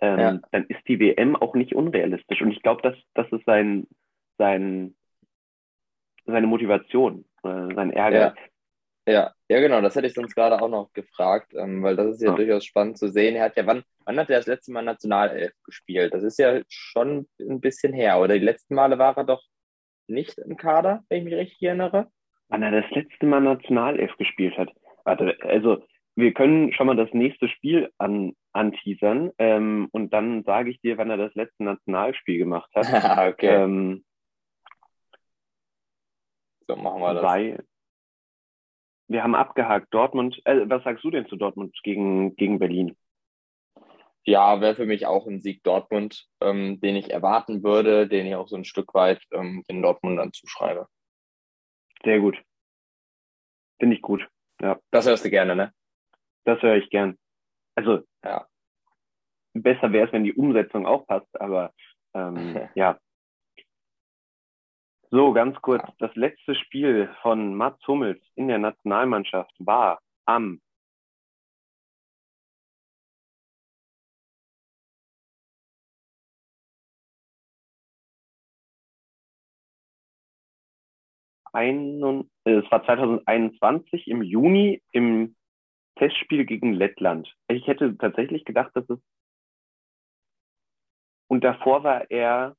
Speaker 2: ähm, ja. dann ist die WM auch nicht unrealistisch. Und ich glaube, dass das ist sein, sein, seine Motivation, äh, sein Ehrgeiz.
Speaker 1: Ja. ja. ja, genau, das hätte ich sonst gerade auch noch gefragt, ähm, weil das ist ja, ja, durchaus spannend zu sehen. Er hat ja, wann, wann hat er das letzte Mal Nationalelf gespielt? Das ist ja schon ein bisschen her, oder die letzten Male war er doch nicht im Kader, wenn ich mich richtig erinnere.
Speaker 2: Wann er das letzte Mal Nationalelf gespielt hat. Warte, also wir können schon mal das nächste Spiel an, anteasern ähm, und dann sage ich dir, wann er das letzte Nationalspiel gemacht hat.
Speaker 1: okay. Ähm, so machen wir das.
Speaker 2: Weil wir haben abgehakt. Dortmund, äh, was sagst du denn zu Dortmund gegen, gegen Berlin?
Speaker 1: Ja, wäre für mich auch ein Sieg Dortmund, ähm, den ich erwarten würde, den ich auch so ein Stück weit ähm, den Dortmundern zuschreibe.
Speaker 2: Sehr gut. Finde ich gut. Ja.
Speaker 1: Das hörst du gerne, ne?
Speaker 2: Das höre ich gern. Also, ja. Besser wäre es, wenn die Umsetzung auch passt, aber ähm, ja. So, ganz kurz. Das letzte Spiel von Mats Hummels in der Nationalmannschaft war am ein, es war 2021 im Juni im Testspiel gegen Lettland. Ich hätte tatsächlich gedacht, dass es. Und davor war er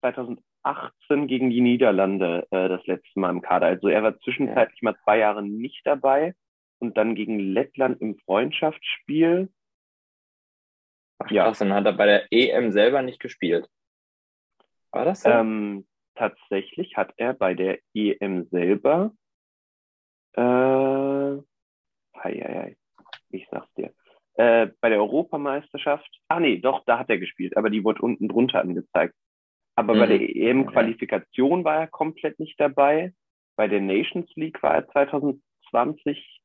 Speaker 2: 2018 gegen die Niederlande äh, das letzte Mal im Kader. Also er war zwischenzeitlich mal zwei Jahre nicht dabei und dann gegen Lettland im Freundschaftsspiel.
Speaker 1: Ach, ja. Krass, dann hat er bei der EM selber nicht gespielt.
Speaker 2: War das so? Ähm, tatsächlich hat er bei der EM selber äh, Hei, hei, hei. Ich sag's dir. Äh, bei der Europameisterschaft, ah nee, doch, da hat er gespielt, aber die wurde unten drunter angezeigt. Aber mhm. bei der EM-Qualifikation war er komplett nicht dabei. Bei der Nations League war er 2020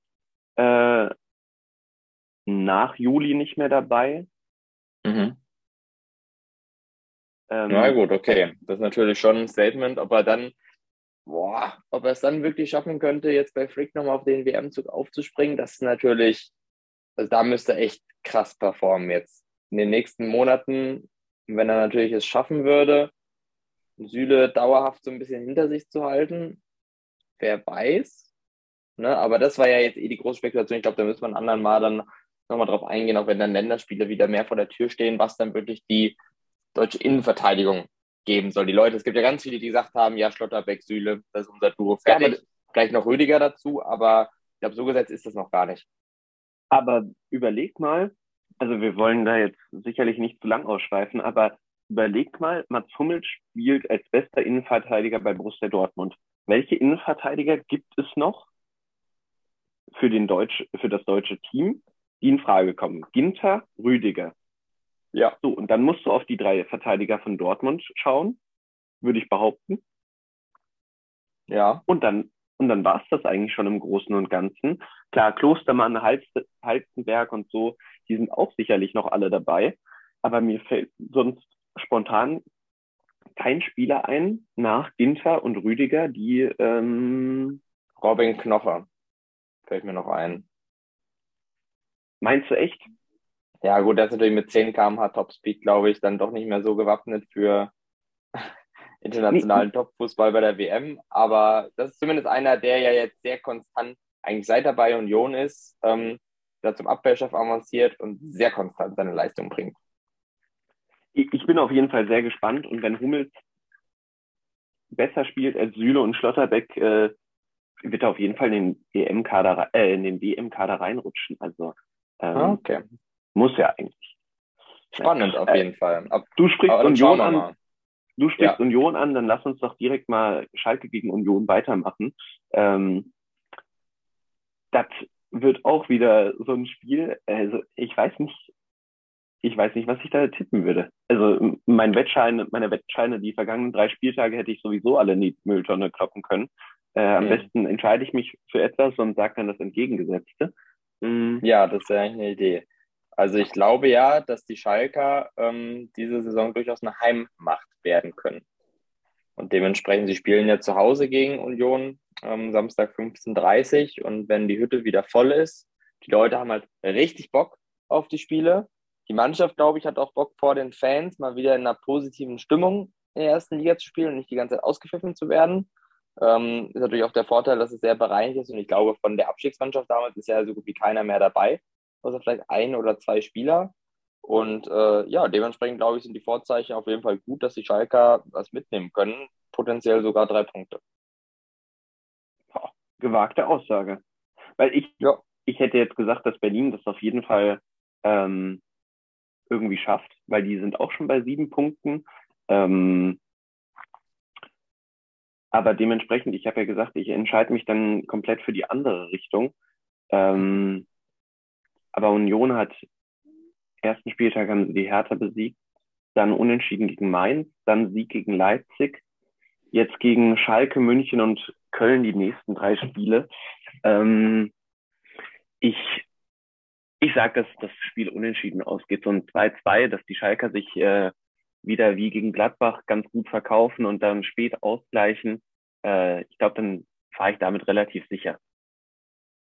Speaker 2: äh, nach Juli nicht mehr dabei.
Speaker 1: Mhm. Ähm, Na gut, okay. Das ist natürlich schon ein Statement, ob er dann boah, ob er es dann wirklich schaffen könnte, jetzt bei Frick nochmal auf den WM-Zug aufzuspringen, das ist natürlich, also da müsste er echt krass performen jetzt. In den nächsten Monaten, wenn er natürlich es schaffen würde, Süle dauerhaft so ein bisschen hinter sich zu halten, wer weiß. Ne? Aber das war ja jetzt eh die große Spekulation. Ich glaube, da müssen wir ein anderen Mal dann nochmal drauf eingehen, auch wenn dann Länderspiele wieder mehr vor der Tür stehen, was dann wirklich die deutsche Innenverteidigung geben soll. Die Leute, es gibt ja ganz viele, die gesagt haben, ja, Schlotterbeck, Süle, das ist unser Duo fertig. Ja, Gleich noch Rüdiger dazu, aber ich glaube, so gesetzt ist das noch gar nicht.
Speaker 2: Aber überleg mal, also wir wollen da jetzt sicherlich nicht zu lang ausschweifen, aber überleg mal, Mats Hummels spielt als bester Innenverteidiger bei Borussia Dortmund. Welche Innenverteidiger gibt es noch für, den Deutsch, für das deutsche Team, die in Frage kommen? Ginter, Rüdiger. Ja. So, und dann musst du auf die drei Verteidiger von Dortmund schauen, würde ich behaupten. Ja. Und dann, und dann war es das eigentlich schon im Großen und Ganzen. Klar, Klostermann, Halstenberg und so, die sind auch sicherlich noch alle dabei. Aber mir fällt sonst spontan kein Spieler ein nach Ginter und Rüdiger, die ähm,
Speaker 1: Robin Knocher fällt mir noch ein.
Speaker 2: Meinst du echt?
Speaker 1: Ja, gut, der ist natürlich mit 10 km/h Topspeed, glaube ich, dann doch nicht mehr so gewappnet für internationalen Topfußball bei der WM. Aber das ist zumindest einer, der ja jetzt sehr konstant, eigentlich seit er bei Union ist, ähm, da zum Abwehrchef avanciert und sehr konstant seine Leistung bringt
Speaker 2: ich bin auf jeden Fall sehr gespannt und wenn Hummels besser spielt als Süle und Schlotterbeck, äh, wird er auf jeden Fall in den EM-Kader, äh, in den WM-Kader reinrutschen. Also ähm, ah, okay. Muss ja eigentlich.
Speaker 1: Spannend ja. auf jeden äh, Fall.
Speaker 2: Ab, du sprichst Union an. Du sprichst ja. Union an, dann lass uns doch direkt mal Schalke gegen Union weitermachen. Ähm, das wird auch wieder so ein Spiel. Also ich weiß nicht, ich weiß nicht, was ich da tippen würde. Also mein Wettschein, meine Wettscheine, die vergangenen drei Spieltage hätte ich sowieso alle in die Mülltonne kloppen können. Äh, am mhm. besten entscheide ich mich für etwas und sage dann das Entgegengesetzte.
Speaker 1: Mhm. Ja, das wäre eigentlich eine Idee. Also ich glaube ja, dass die Schalker ähm, diese Saison durchaus eine Heimmacht werden können. Und dementsprechend, sie spielen ja zu Hause gegen Union ähm, Samstag 15.30 Uhr und wenn die Hütte wieder voll ist, die Leute haben halt richtig Bock auf die Spiele die Mannschaft, glaube ich, hat auch Bock vor den Fans, mal wieder in einer positiven Stimmung in der ersten Liga zu spielen und nicht die ganze Zeit ausgepfiffen zu werden. Ähm, ist natürlich auch der Vorteil, dass es sehr bereinigt ist und ich glaube, von der Abstiegsmannschaft damals ist ja so gut wie keiner mehr dabei, außer vielleicht ein oder zwei Spieler. Und äh, ja, dementsprechend glaube ich, sind die Vorzeichen auf jeden Fall gut, dass die Schalker was mitnehmen können, potenziell sogar drei Punkte.
Speaker 2: gewagte Aussage. Weil ich, ja. ich hätte jetzt gesagt, dass Berlin das auf jeden Fall ähm, irgendwie schafft, weil die sind auch schon bei sieben Punkten. Ähm, aber dementsprechend, ich habe ja gesagt, ich entscheide mich dann komplett für die andere Richtung. Ähm, aber Union hat ersten Spieltag haben sie die Hertha besiegt, dann unentschieden gegen Mainz, dann Sieg gegen Leipzig, jetzt gegen Schalke, München und Köln die nächsten drei Spiele. Ähm, ich ich sage, dass das Spiel unentschieden ausgeht. So ein 2-2, dass die Schalker sich äh, wieder wie gegen Gladbach ganz gut verkaufen und dann spät ausgleichen. Äh, ich glaube, dann fahre ich damit relativ sicher.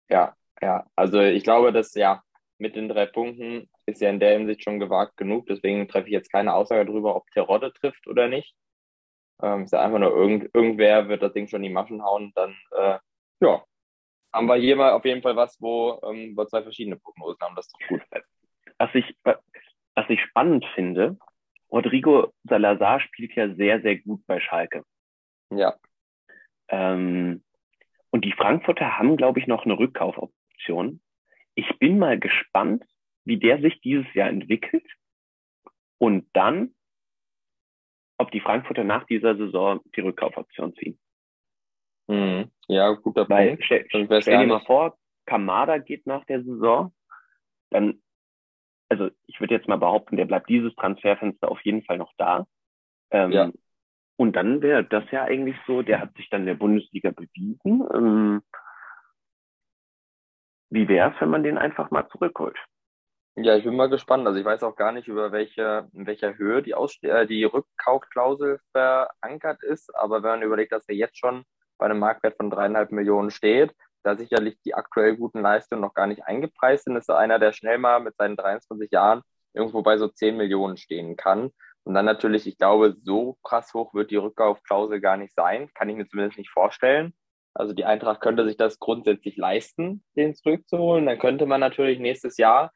Speaker 1: Ja, ja. Also ich glaube, dass ja mit den drei Punkten ist ja in der Hinsicht schon gewagt genug. Deswegen treffe ich jetzt keine Aussage darüber, ob Terodde trifft oder nicht. Ähm, ist ja einfach nur irgend, irgendwer wird das Ding schon in die Maschen hauen. Dann äh, ja, haben wir hier mal auf jeden Fall was, wo ähm, wir zwei verschiedene Prognosen haben. Das ist doch gut.
Speaker 2: Was ich, was ich spannend finde, Rodrigo Salazar spielt ja sehr, sehr gut bei Schalke.
Speaker 1: Ja.
Speaker 2: Ähm, und die Frankfurter haben, glaube ich, noch eine Rückkaufoption. Ich bin mal gespannt, wie der sich dieses Jahr entwickelt. Und dann, ob die Frankfurter nach dieser Saison die Rückkaufoption ziehen.
Speaker 1: Mhm. Ja, guter
Speaker 2: Weil, Punkt. Stell, stell dir mal vor, Kamada geht nach der Saison, dann, also ich würde jetzt mal behaupten, der bleibt dieses Transferfenster auf jeden Fall noch da. Ähm, ja. Und dann wäre das ja eigentlich so, der hat sich dann in der Bundesliga bewiesen. Ähm, wie wäre es, wenn man den einfach mal zurückholt?
Speaker 1: Ja, ich bin mal gespannt. Also ich weiß auch gar nicht, über welche, in welcher Höhe die, Ausste äh, die Rückkaufklausel verankert ist. Aber wenn man überlegt, dass er jetzt schon bei einem Marktwert von dreieinhalb Millionen steht, da sicherlich die aktuell guten Leistungen noch gar nicht eingepreist sind, ist er einer, der schnell mal mit seinen 23 Jahren irgendwo bei so 10 Millionen stehen kann. Und dann natürlich, ich glaube, so krass hoch wird die Rückkaufklausel gar nicht sein, kann ich mir zumindest nicht vorstellen. Also die Eintracht könnte sich das grundsätzlich leisten, den zurückzuholen. Dann könnte man natürlich nächstes Jahr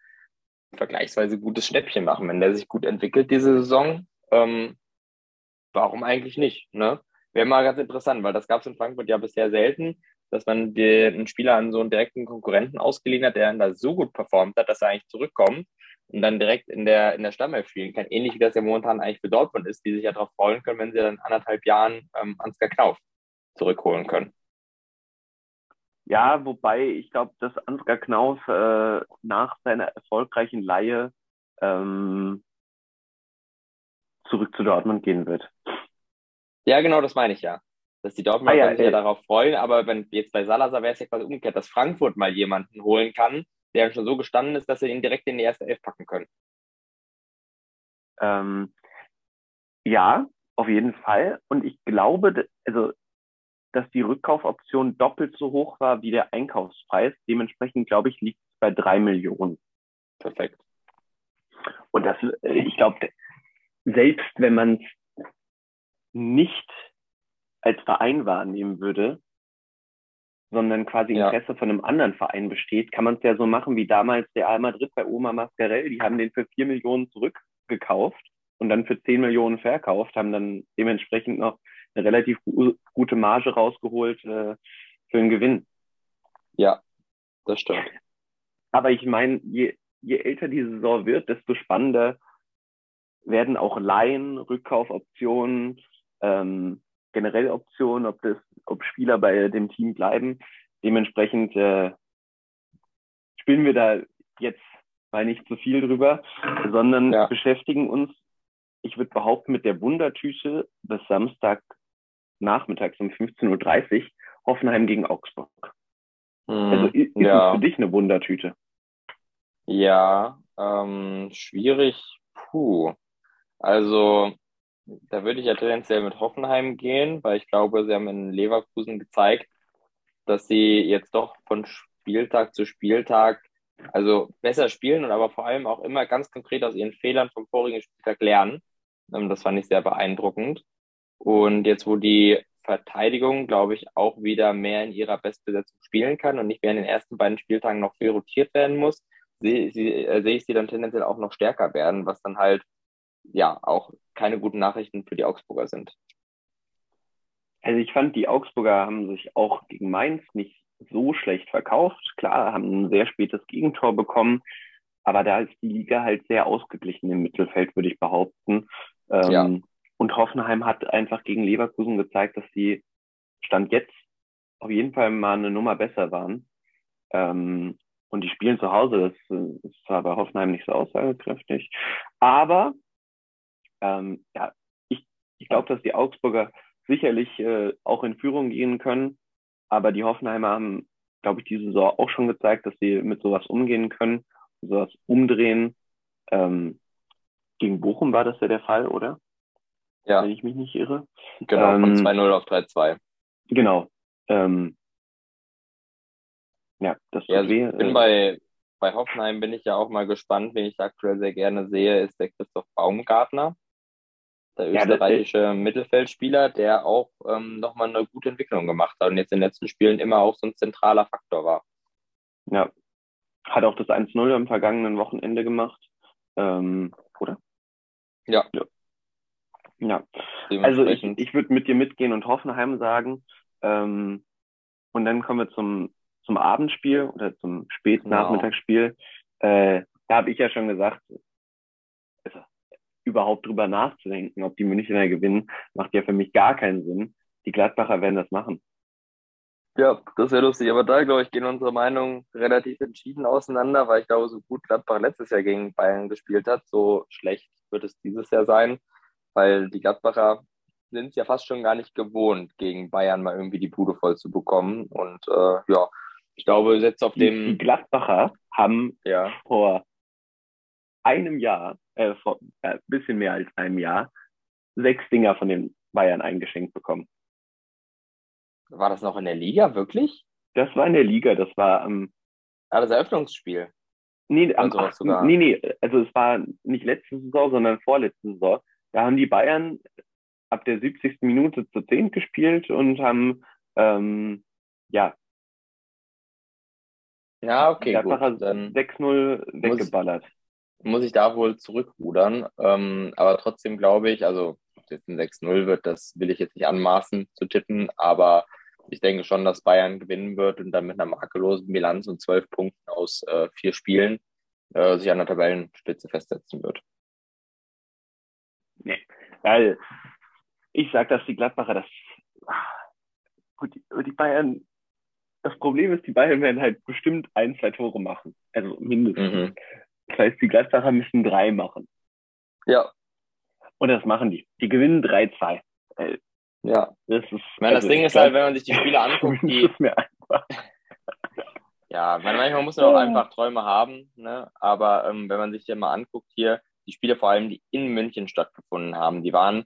Speaker 1: ein vergleichsweise gutes Schnäppchen machen, wenn der sich gut entwickelt diese Saison. Ähm, warum eigentlich nicht? Ne? Wäre mal ganz interessant, weil das gab es in Frankfurt ja bisher selten, dass man den, einen Spieler an so einen direkten Konkurrenten ausgeliehen hat, der dann da so gut performt hat, dass er eigentlich zurückkommt und dann direkt in der, in der Stammelf spielen kann. Ähnlich wie das ja momentan eigentlich für Dortmund ist, die sich ja darauf freuen können, wenn sie dann anderthalb Jahren ähm, Ansgar Knauf zurückholen können.
Speaker 2: Ja, wobei ich glaube, dass Ansgar Knauf äh, nach seiner erfolgreichen Laie ähm, zurück zu Dortmund gehen wird.
Speaker 1: Ja, genau, das meine ich ja. Dass die Dortmunder ah, ja, sich ja darauf freuen, aber wenn jetzt bei Salazar wäre es ja quasi umgekehrt, dass Frankfurt mal jemanden holen kann, der schon so gestanden ist, dass sie ihn direkt in die erste Elf packen können.
Speaker 2: Ähm, ja, auf jeden Fall. Und ich glaube, also, dass die Rückkaufoption doppelt so hoch war wie der Einkaufspreis. Dementsprechend, glaube ich, liegt es bei drei Millionen.
Speaker 1: Perfekt.
Speaker 2: Und das, äh, ich glaube, selbst wenn man es nicht als Verein wahrnehmen würde, sondern quasi Interesse ja. von einem anderen Verein besteht, kann man es ja so machen wie damals der Real Madrid bei Oma Mascarell. Die haben den für vier Millionen zurückgekauft und dann für zehn Millionen verkauft, haben dann dementsprechend noch eine relativ gute Marge rausgeholt äh, für einen Gewinn.
Speaker 1: Ja, das stimmt.
Speaker 2: Aber ich meine, je, je älter die Saison wird, desto spannender werden auch Laien, Rückkaufoptionen, ähm, generell Optionen, ob das, ob Spieler bei dem Team bleiben. Dementsprechend äh, spielen wir da jetzt mal nicht zu viel drüber, sondern ja. beschäftigen uns, ich würde behaupten, mit der Wundertüte bis Samstag nachmittags um 15.30 Uhr Hoffenheim gegen Augsburg. Mhm. Also ist ja. es für dich eine Wundertüte?
Speaker 1: Ja, ähm, schwierig. Puh. Also da würde ich ja tendenziell mit Hoffenheim gehen, weil ich glaube, sie haben in Leverkusen gezeigt, dass sie jetzt doch von Spieltag zu Spieltag also besser spielen und aber vor allem auch immer ganz konkret aus ihren Fehlern vom vorigen Spieltag lernen. Ähm, das fand ich sehr beeindruckend. Und jetzt, wo die Verteidigung, glaube ich, auch wieder mehr in ihrer Bestbesetzung spielen kann und nicht mehr in den ersten beiden Spieltagen noch viel rotiert werden muss, sehe, äh, sehe ich sie dann tendenziell auch noch stärker werden, was dann halt ja auch keine guten Nachrichten für die Augsburger sind.
Speaker 2: Also ich fand, die Augsburger haben sich auch gegen Mainz nicht so schlecht verkauft. Klar, haben ein sehr spätes Gegentor bekommen, aber da ist die Liga halt sehr ausgeglichen im Mittelfeld, würde ich behaupten. Ähm, ja. Und Hoffenheim hat einfach gegen Leverkusen gezeigt, dass sie Stand jetzt auf jeden Fall mal eine Nummer besser waren. Ähm, und die spielen zu Hause, das ist zwar bei Hoffenheim nicht so aussagekräftig, aber ähm, ja, ich, ich glaube, dass die Augsburger sicherlich äh, auch in Führung gehen können, aber die Hoffenheimer haben, glaube ich, diese Saison auch schon gezeigt, dass sie mit sowas umgehen können, sowas umdrehen. Ähm, gegen Bochum war das ja der Fall, oder?
Speaker 1: Ja.
Speaker 2: Wenn ich mich nicht irre.
Speaker 1: Genau, von 2-0 ähm, auf 3-2.
Speaker 2: Genau. Ähm, ja, das
Speaker 1: ja, also ich bin äh, bei, bei Hoffenheim bin ich ja auch mal gespannt, wen ich aktuell sehr gerne sehe, ist der Christoph Baumgartner der österreichische ja, Mittelfeldspieler, der auch ähm, nochmal eine gute Entwicklung gemacht hat und jetzt in den letzten Spielen immer auch so ein zentraler Faktor war.
Speaker 2: Ja, hat auch das 1-0 am vergangenen Wochenende gemacht, ähm, oder?
Speaker 1: Ja.
Speaker 2: Ja, ja. also ich, ich würde mit dir mitgehen und Hoffenheim sagen. Ähm, und dann kommen wir zum, zum Abendspiel oder zum Spätnachmittagsspiel. Genau. Äh, da habe ich ja schon gesagt, also überhaupt drüber nachzudenken, ob die Münchner gewinnen, macht ja für mich gar keinen Sinn. Die Gladbacher werden das machen.
Speaker 1: Ja, das wäre lustig. Aber da, glaube ich, gehen unsere Meinungen relativ entschieden auseinander, weil ich glaube, so gut Gladbach letztes Jahr gegen Bayern gespielt hat, so schlecht wird es dieses Jahr sein, weil die Gladbacher sind es ja fast schon gar nicht gewohnt, gegen Bayern mal irgendwie die Bude voll zu bekommen. Und äh, ja, ich glaube, jetzt auf dem.
Speaker 2: Die Gladbacher haben ja. vor einem Jahr, äh, vor ein äh, bisschen mehr als einem Jahr, sechs Dinger von den Bayern eingeschenkt bekommen.
Speaker 1: War das noch in der Liga, wirklich?
Speaker 2: Das war in der Liga, das war am. Ähm,
Speaker 1: ah, das Eröffnungsspiel.
Speaker 2: Nee, am, also ach, nee, nee, also es war nicht letzte Saison, sondern vorletzte Saison. Da haben die Bayern ab der 70. Minute zu 10 gespielt und haben, ähm, ja.
Speaker 1: Ja, okay, gut.
Speaker 2: Dann 6-0 weggeballert
Speaker 1: muss ich da wohl zurückrudern. Ähm, aber trotzdem glaube ich, also es jetzt ein 6-0 wird, das will ich jetzt nicht anmaßen zu tippen, aber ich denke schon, dass Bayern gewinnen wird und dann mit einer makellosen Bilanz und zwölf Punkten aus äh, vier Spielen äh, sich an der Tabellenspitze festsetzen wird.
Speaker 2: Nee, weil ich sage, dass die Gladbacher das. Gut, die Bayern. Das Problem ist, die Bayern werden halt bestimmt ein, zwei Tore machen. Also mindestens. Mhm. Das heißt, die Gladbacher müssen drei machen.
Speaker 1: Ja.
Speaker 2: Und das machen die. Die gewinnen 3-2.
Speaker 1: Ja. Das ist, meine, das also Ding ist halt, wenn man sich die Spiele anguckt, die.
Speaker 2: Mir einfach.
Speaker 1: ja, manchmal muss man auch einfach Träume haben, ne? Aber ähm, wenn man sich hier mal anguckt, hier, die Spiele vor allem, die in München stattgefunden haben, die waren,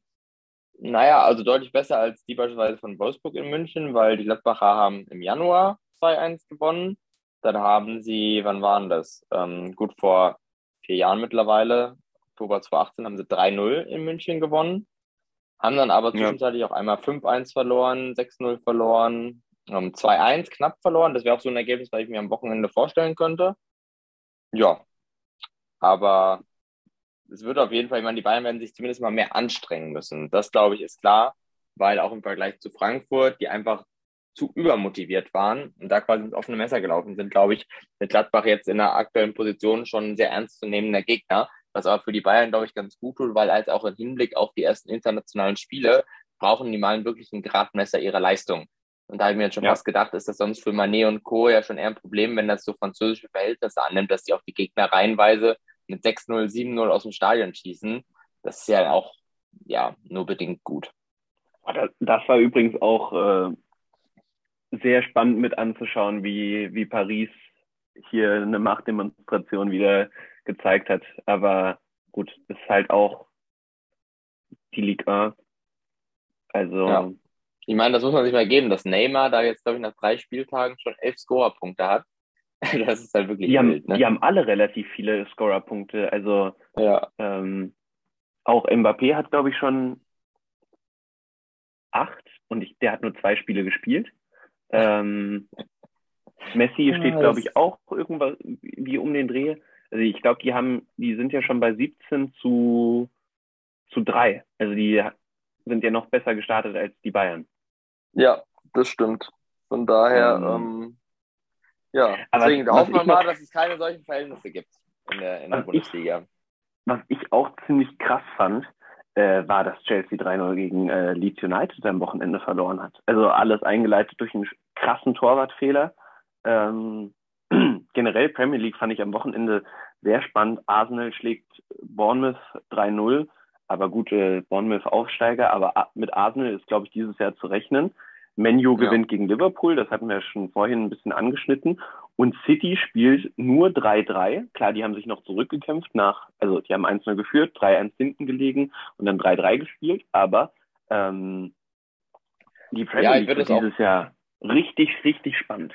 Speaker 1: naja, also deutlich besser als die beispielsweise von Wolfsburg in München, weil die Gladbacher haben im Januar 2-1 gewonnen. Dann haben sie, wann waren das? Ähm, gut vor vier Jahren mittlerweile, Oktober 2018, haben sie 3-0 in München gewonnen. Haben dann aber zwischenzeitlich ja. auch einmal 5-1 verloren, 6-0 verloren, ähm, 2-1 knapp verloren. Das wäre auch so ein Ergebnis, was ich mir am Wochenende vorstellen könnte. Ja, aber es wird auf jeden Fall, ich meine, die Bayern werden sich zumindest mal mehr anstrengen müssen. Das, glaube ich, ist klar, weil auch im Vergleich zu Frankfurt, die einfach zu übermotiviert waren und da quasi ins offene Messer gelaufen sind, glaube ich, mit Gladbach jetzt in der aktuellen Position schon ein sehr ernstzunehmender Gegner was aber für die Bayern, glaube ich, ganz gut tut, weil als auch im Hinblick auf die ersten internationalen Spiele brauchen die mal wirklich ein Gradmesser ihrer Leistung. Und da habe ich mir jetzt schon ja. fast gedacht, ist das sonst für Manet und Co. ja schon eher ein Problem, wenn das so französische Verhältnisse annimmt, dass die auch die Gegner reihenweise mit 6-0, 7-0 aus dem Stadion schießen. Das ist ja auch ja, nur bedingt gut.
Speaker 2: Das war übrigens auch äh, sehr spannend mit anzuschauen, wie, wie Paris hier eine Machtdemonstration wieder gezeigt hat. Aber gut, ist halt auch die Liga. Also. Ja.
Speaker 1: Ich meine, das muss man sich mal geben, dass Neymar da jetzt, glaube ich, nach drei Spieltagen schon elf Scorerpunkte hat. Das ist halt wirklich
Speaker 2: die
Speaker 1: wild,
Speaker 2: haben, ne? Die haben alle relativ viele Scorerpunkte. Also ja. ähm, auch Mbappé hat, glaube ich, schon acht und ich, der hat nur zwei Spiele gespielt. Ähm, Messi steht, glaube ich, auch irgendwas wie um den Dreh. Also ich glaube, die haben, die sind ja schon bei 17 zu, zu 3. Also die sind ja noch besser gestartet als die Bayern.
Speaker 1: Ja, das stimmt. Von daher, um, ähm, ja, deswegen hoffen wir mal, dass es keine solchen Verhältnisse gibt in der, in der Bundesliga.
Speaker 2: Ich, was ich auch ziemlich krass fand, äh, war, dass Chelsea 3-0 gegen äh, Leeds United am Wochenende verloren hat. Also alles eingeleitet durch einen krassen Torwartfehler. Ähm, generell Premier League fand ich am Wochenende sehr spannend. Arsenal schlägt Bournemouth 3-0, aber gute Bournemouth Aufsteiger, aber mit Arsenal ist, glaube ich, dieses Jahr zu rechnen. Menu gewinnt ja. gegen Liverpool, das hatten wir schon vorhin ein bisschen angeschnitten. Und City spielt nur 3-3. Klar, die haben sich noch zurückgekämpft nach, also die haben 1-0 geführt, 3-1 hinten gelegen und dann 3-3 gespielt, aber ähm, die Premier ja, League wird dieses Jahr richtig, richtig spannend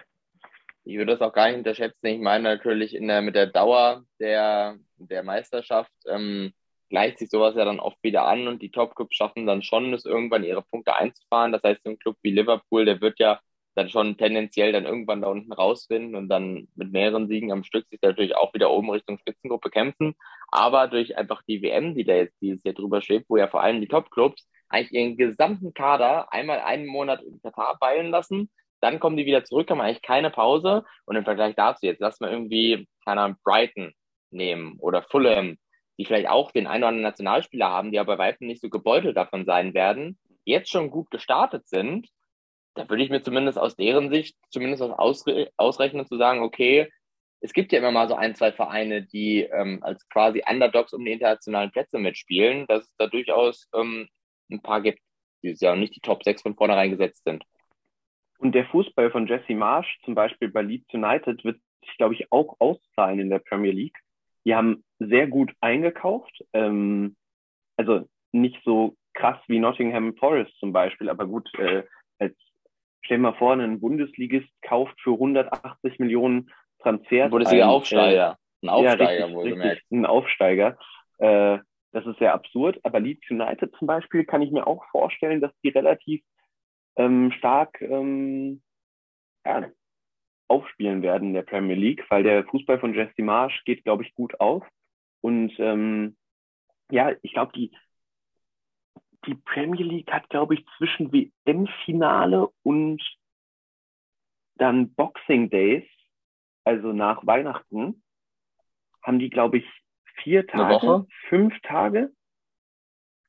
Speaker 1: ich würde das auch gar nicht unterschätzen. Ich meine natürlich in der, mit der Dauer der, der Meisterschaft ähm, gleicht sich sowas ja dann oft wieder an und die Top-Clubs schaffen dann schon, es irgendwann ihre Punkte einzufahren. Das heißt, ein Club wie Liverpool, der wird ja dann schon tendenziell dann irgendwann da unten rausfinden und dann mit mehreren Siegen am Stück sich natürlich auch wieder oben Richtung Spitzengruppe kämpfen. Aber durch einfach die WM, die da jetzt dieses Jahr drüber schwebt, wo ja vor allem die Top-Clubs eigentlich ihren gesamten Kader einmal einen Monat in Katar weilen lassen dann kommen die wieder zurück, haben eigentlich keine Pause. Und im Vergleich dazu, jetzt lass mal irgendwie, keine Ahnung, Brighton nehmen oder Fulham, die vielleicht auch den einen oder anderen Nationalspieler haben, die aber bei weitem nicht so gebeutelt davon sein werden, jetzt schon gut gestartet sind, da würde ich mir zumindest aus deren Sicht zumindest ausre ausrechnen, zu sagen, okay, es gibt ja immer mal so ein, zwei Vereine, die ähm, als quasi Underdogs um die internationalen Plätze mitspielen, dass es da durchaus ähm, ein paar gibt, die ja nicht die Top 6 von vornherein gesetzt sind.
Speaker 2: Und der Fußball von Jesse Marsch, zum Beispiel bei Leeds United, wird sich, glaube ich, auch auszahlen in der Premier League. Die haben sehr gut eingekauft. Ähm, also nicht so krass wie Nottingham Forest zum Beispiel, aber gut, äh, als, stell mal vor, ein Bundesligist kauft für 180 Millionen Transfers.
Speaker 1: Bundesliga ein, Aufsteiger.
Speaker 2: Äh, ein Aufsteiger, ja, richtig, richtig, Ein Aufsteiger. Äh, das ist sehr absurd, aber Leeds United zum Beispiel kann ich mir auch vorstellen, dass die relativ ähm, stark ähm, ja, aufspielen werden in der Premier League, weil der Fußball von Jesse Marsch geht, glaube ich, gut auf. Und ähm, ja, ich glaube, die die Premier League hat, glaube ich, zwischen WM-Finale und dann Boxing Days, also nach Weihnachten, haben die, glaube ich, vier Tage, fünf Tage.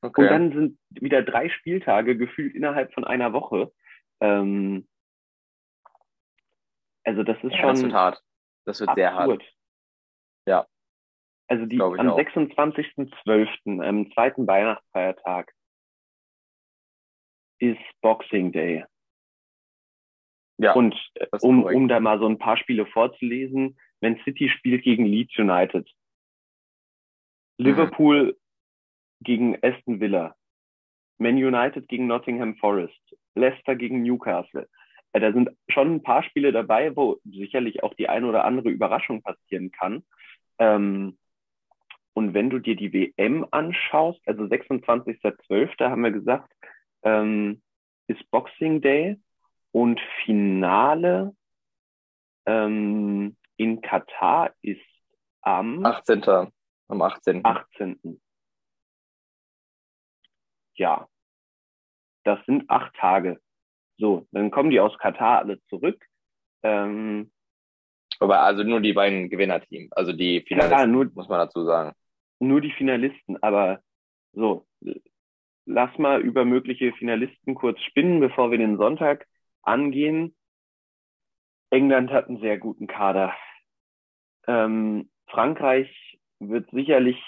Speaker 2: Okay. Und dann sind wieder drei Spieltage gefühlt innerhalb von einer Woche. Ähm, also das ist ja, schon.
Speaker 1: Das wird hart. Das wird absurd. sehr hart. Ja.
Speaker 2: Also die am 26.12., am zweiten Weihnachtsfeiertag, ist Boxing Day. Ja, und äh, um, um da mal so ein paar Spiele vorzulesen, wenn City spielt gegen Leeds United, mhm. Liverpool gegen Aston Villa, Man United gegen Nottingham Forest, Leicester gegen Newcastle. Äh, da sind schon ein paar Spiele dabei, wo sicherlich auch die eine oder andere Überraschung passieren kann. Ähm, und wenn du dir die WM anschaust, also 26.12. haben wir gesagt, ähm, ist Boxing Day und Finale ähm, in Katar ist am
Speaker 1: 18. Am 18.
Speaker 2: 18. Ja, das sind acht Tage. So, dann kommen die aus Katar alle zurück. Ähm,
Speaker 1: aber also nur die beiden Gewinnerteams, also die Finalisten, ja, nur, muss man dazu sagen.
Speaker 2: Nur die Finalisten, aber so, lass mal über mögliche Finalisten kurz spinnen, bevor wir den Sonntag angehen. England hat einen sehr guten Kader. Ähm, Frankreich wird sicherlich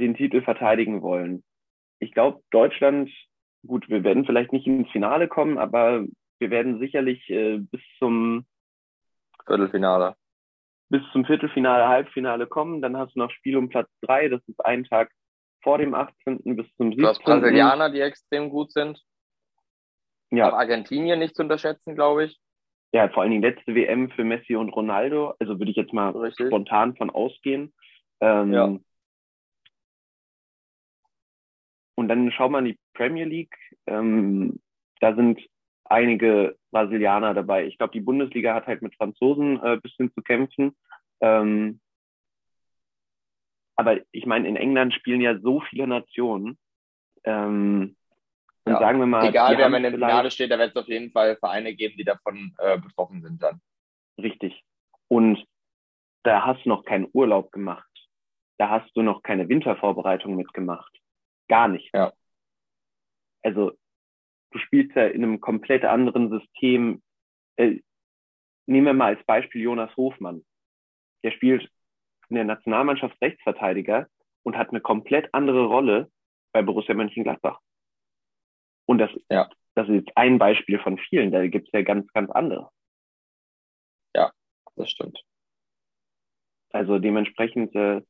Speaker 2: den Titel verteidigen wollen. Ich glaube, Deutschland, gut, wir werden vielleicht nicht ins Finale kommen, aber wir werden sicherlich äh, bis zum
Speaker 1: Viertelfinale.
Speaker 2: Bis zum Viertelfinale, Halbfinale kommen. Dann hast du noch Spiel um Platz drei. Das ist ein Tag vor dem 18. bis zum 17. Du hast
Speaker 1: Brasilianer, die extrem gut sind. Ja. Auch Argentinien nicht zu unterschätzen, glaube ich.
Speaker 2: Ja, vor allen Dingen letzte WM für Messi und Ronaldo. Also würde ich jetzt mal Richtig. spontan von ausgehen. Ähm, ja. Und dann schaut man die Premier League. Ähm, da sind einige Brasilianer dabei. Ich glaube, die Bundesliga hat halt mit Franzosen ein äh, bisschen zu kämpfen. Ähm, aber ich meine, in England spielen ja so viele Nationen. Ähm,
Speaker 1: und ja. sagen wir mal. Egal, wer in der Finale steht, da wird es auf jeden Fall Vereine geben, die davon äh, betroffen sind dann.
Speaker 2: Richtig. Und da hast du noch keinen Urlaub gemacht. Da hast du noch keine Wintervorbereitung mitgemacht. Gar nicht.
Speaker 1: Ja.
Speaker 2: Also, du spielst ja in einem komplett anderen System. Äh, nehmen wir mal als Beispiel Jonas Hofmann. Der spielt in der Nationalmannschaft Rechtsverteidiger und hat eine komplett andere Rolle bei Borussia Mönchengladbach. Und das, ja. das ist jetzt ein Beispiel von vielen, da gibt es ja ganz, ganz andere.
Speaker 1: Ja, das stimmt.
Speaker 2: Also dementsprechend äh,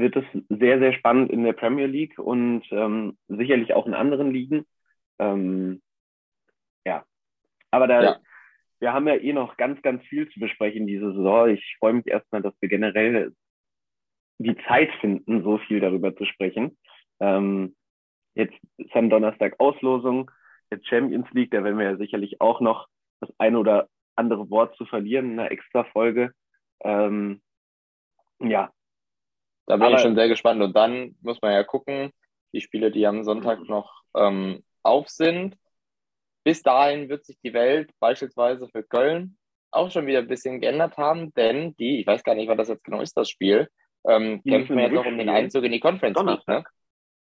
Speaker 2: wird es sehr, sehr spannend in der Premier League und ähm, sicherlich auch in anderen Ligen. Ähm, ja, aber da, ja wir haben ja eh noch ganz, ganz viel zu besprechen diese Saison. Ich freue mich erstmal, dass wir generell die Zeit finden, so viel darüber zu sprechen. Ähm, jetzt ist am Donnerstag Auslosung der Champions League, da werden wir ja sicherlich auch noch das eine oder andere Wort zu verlieren in einer extra Folge. Ähm, ja.
Speaker 1: Da bin Aber, ich schon sehr gespannt. Und dann muss man ja gucken, die Spiele, die am Sonntag noch ähm, auf sind. Bis dahin wird sich die Welt beispielsweise für Köln auch schon wieder ein bisschen geändert haben, denn die, ich weiß gar nicht, was das jetzt genau ist, das Spiel, ähm, kämpfen wir jetzt noch um den Einzug in die Conference
Speaker 2: Donnerstag. League. Ne?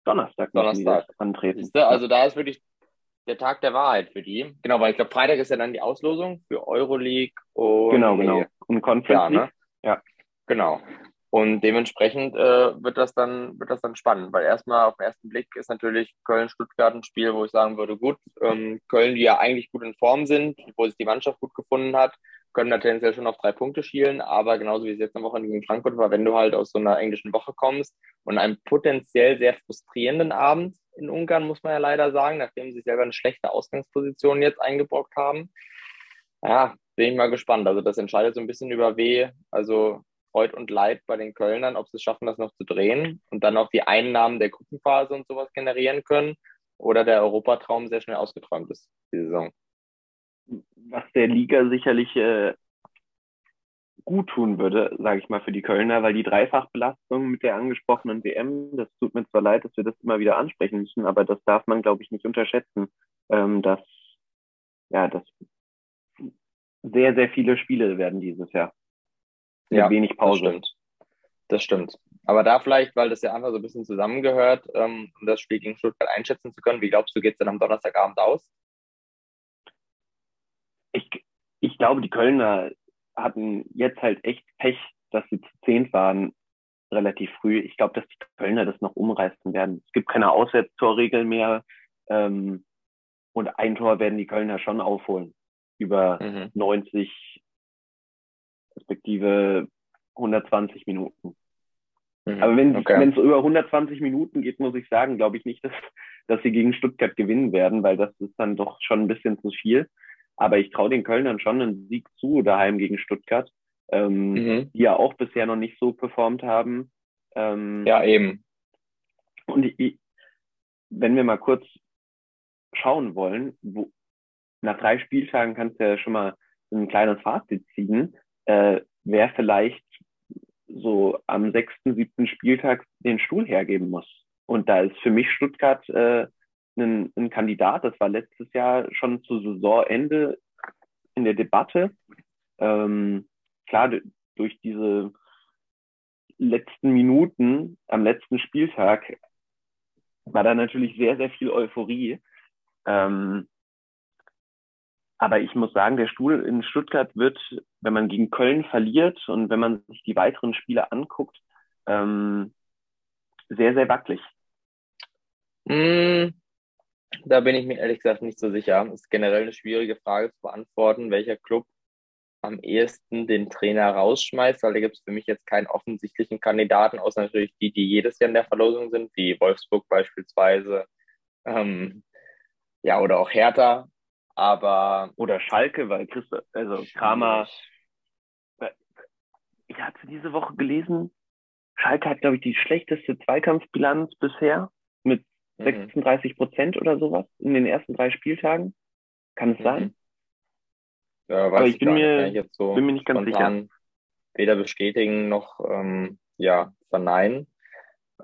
Speaker 2: Donnerstag.
Speaker 1: Donnerstag. Antreten. Also da ist wirklich der Tag der Wahrheit für die. Genau, weil ich glaube, Freitag ist ja dann die Auslosung für Euroleague und.
Speaker 2: Genau, genau. Und Conference ja, ne?
Speaker 1: Ja. Genau. Und dementsprechend äh, wird, das dann, wird das dann spannend, weil erstmal auf den ersten Blick ist natürlich Köln-Stuttgart ein Spiel, wo ich sagen würde, gut, ähm, Köln, die ja eigentlich gut in Form sind, wo sich die Mannschaft gut gefunden hat, können da tendenziell schon auf drei Punkte schielen, aber genauso wie es jetzt am Wochenende gegen Frankfurt war, wenn du halt aus so einer englischen Woche kommst und einem potenziell sehr frustrierenden Abend in Ungarn, muss man ja leider sagen, nachdem sie selber eine schlechte Ausgangsposition jetzt eingebrockt haben, ja, bin ich mal gespannt. Also das entscheidet so ein bisschen über W, also Freud und Leid bei den Kölnern, ob sie es schaffen, das noch zu drehen und dann auch die Einnahmen der Gruppenphase und sowas generieren können oder der Europatraum sehr schnell ausgeträumt ist, die Saison.
Speaker 2: Was der Liga sicherlich äh, gut tun würde, sage ich mal, für die Kölner, weil die Dreifachbelastung mit der angesprochenen WM, das tut mir zwar leid, dass wir das immer wieder ansprechen müssen, aber das darf man, glaube ich, nicht unterschätzen, ähm, dass ja, dass sehr, sehr viele Spiele werden dieses Jahr.
Speaker 1: Mit ja, wenig Pause. Das stimmt. das stimmt. Aber da vielleicht, weil das ja einfach so ein bisschen zusammengehört, ähm, um das Spiel gegen Stuttgart einschätzen zu können, wie glaubst du, geht es denn am Donnerstagabend aus?
Speaker 2: Ich, ich glaube, die Kölner hatten jetzt halt echt Pech, dass sie zu zehn waren relativ früh. Ich glaube, dass die Kölner das noch umreißen werden. Es gibt keine Auswärtstorregel mehr. Ähm, und ein Tor werden die Kölner schon aufholen. Über mhm. 90, respektive 120 Minuten. Mhm. Aber wenn okay. es über 120 Minuten geht, muss ich sagen, glaube ich nicht, dass, dass sie gegen Stuttgart gewinnen werden, weil das ist dann doch schon ein bisschen zu viel. Aber ich traue den Kölnern schon einen Sieg zu, daheim gegen Stuttgart, ähm, mhm. die ja auch bisher noch nicht so performt haben.
Speaker 1: Ähm, ja, eben.
Speaker 2: Und ich, wenn wir mal kurz schauen wollen, wo, nach drei Spieltagen kannst du ja schon mal ein kleines Fazit ziehen, äh, wer vielleicht so am sechsten, siebten Spieltag den Stuhl hergeben muss. Und da ist für mich Stuttgart äh, ein, ein Kandidat. Das war letztes Jahr schon zu Saisonende in der Debatte. Ähm, klar, durch diese letzten Minuten am letzten Spieltag war da natürlich sehr, sehr viel Euphorie. Ähm, aber ich muss sagen, der Stuhl in Stuttgart wird, wenn man gegen Köln verliert und wenn man sich die weiteren Spiele anguckt, ähm, sehr, sehr wackelig.
Speaker 1: Mm, da bin ich mir ehrlich gesagt nicht so sicher. Das ist generell eine schwierige Frage zu beantworten, welcher Club am ehesten den Trainer rausschmeißt, weil da gibt es für mich jetzt keinen offensichtlichen Kandidaten, außer natürlich die, die jedes Jahr in der Verlosung sind, wie Wolfsburg beispielsweise. Ähm, ja, oder auch Hertha, aber.
Speaker 2: Oder Schalke, weil Christoph, also Kramer. Ich hatte diese Woche gelesen, Schalke hat, glaube ich, die schlechteste Zweikampfbilanz bisher mit 36 mhm. Prozent oder sowas in den ersten drei Spieltagen. Kann es mhm. sein?
Speaker 1: Ja, Aber ich, bin, mir, ich so bin mir nicht ganz sicher. Weder bestätigen noch ähm, ja, verneinen.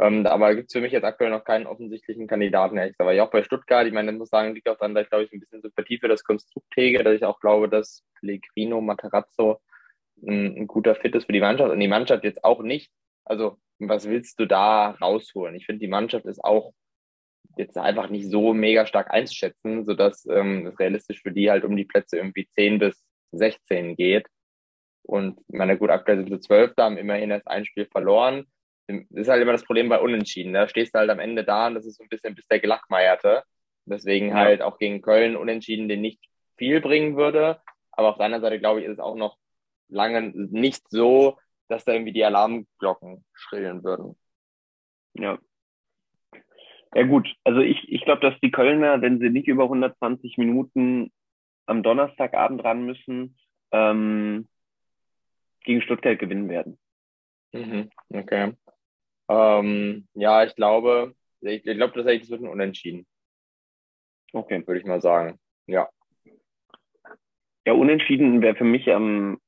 Speaker 1: Ähm, aber gibt es für mich jetzt aktuell noch keinen offensichtlichen Kandidaten, ehrlich. Aber ja, auch bei Stuttgart, ich meine, ich muss sagen, liegt auch daran, dass ich, glaube ich, ein bisschen Sympathie für das Konstrukt hege, dass ich auch glaube, dass Pellegrino Materazzo ein, ein, guter Fit ist für die Mannschaft und die Mannschaft jetzt auch nicht. Also, was willst du da rausholen? Ich finde, die Mannschaft ist auch jetzt einfach nicht so mega stark einzuschätzen, sodass ähm, es realistisch für die halt um die Plätze irgendwie 10 bis 16 geht. Und ich meine, gut, aktuell sind sie 12, da haben immerhin erst ein Spiel verloren das ist halt immer das Problem bei Unentschieden. Da stehst du halt am Ende da und das ist so ein bisschen bis der Gelackmeierte. Deswegen ja. halt auch gegen Köln Unentschieden, den nicht viel bringen würde. Aber auf der anderen Seite, glaube ich, ist es auch noch lange nicht so, dass da irgendwie die Alarmglocken schrillen würden.
Speaker 2: Ja. Ja gut, also ich, ich glaube, dass die Kölner, wenn sie nicht über 120 Minuten am Donnerstagabend ran müssen, ähm, gegen Stuttgart gewinnen werden.
Speaker 1: Mhm, okay. Ähm, ja, ich glaube, ich, ich glaube, tatsächlich wird ein Unentschieden. Okay. Würde ich mal sagen. Ja.
Speaker 2: Ja, Unentschieden wäre für mich am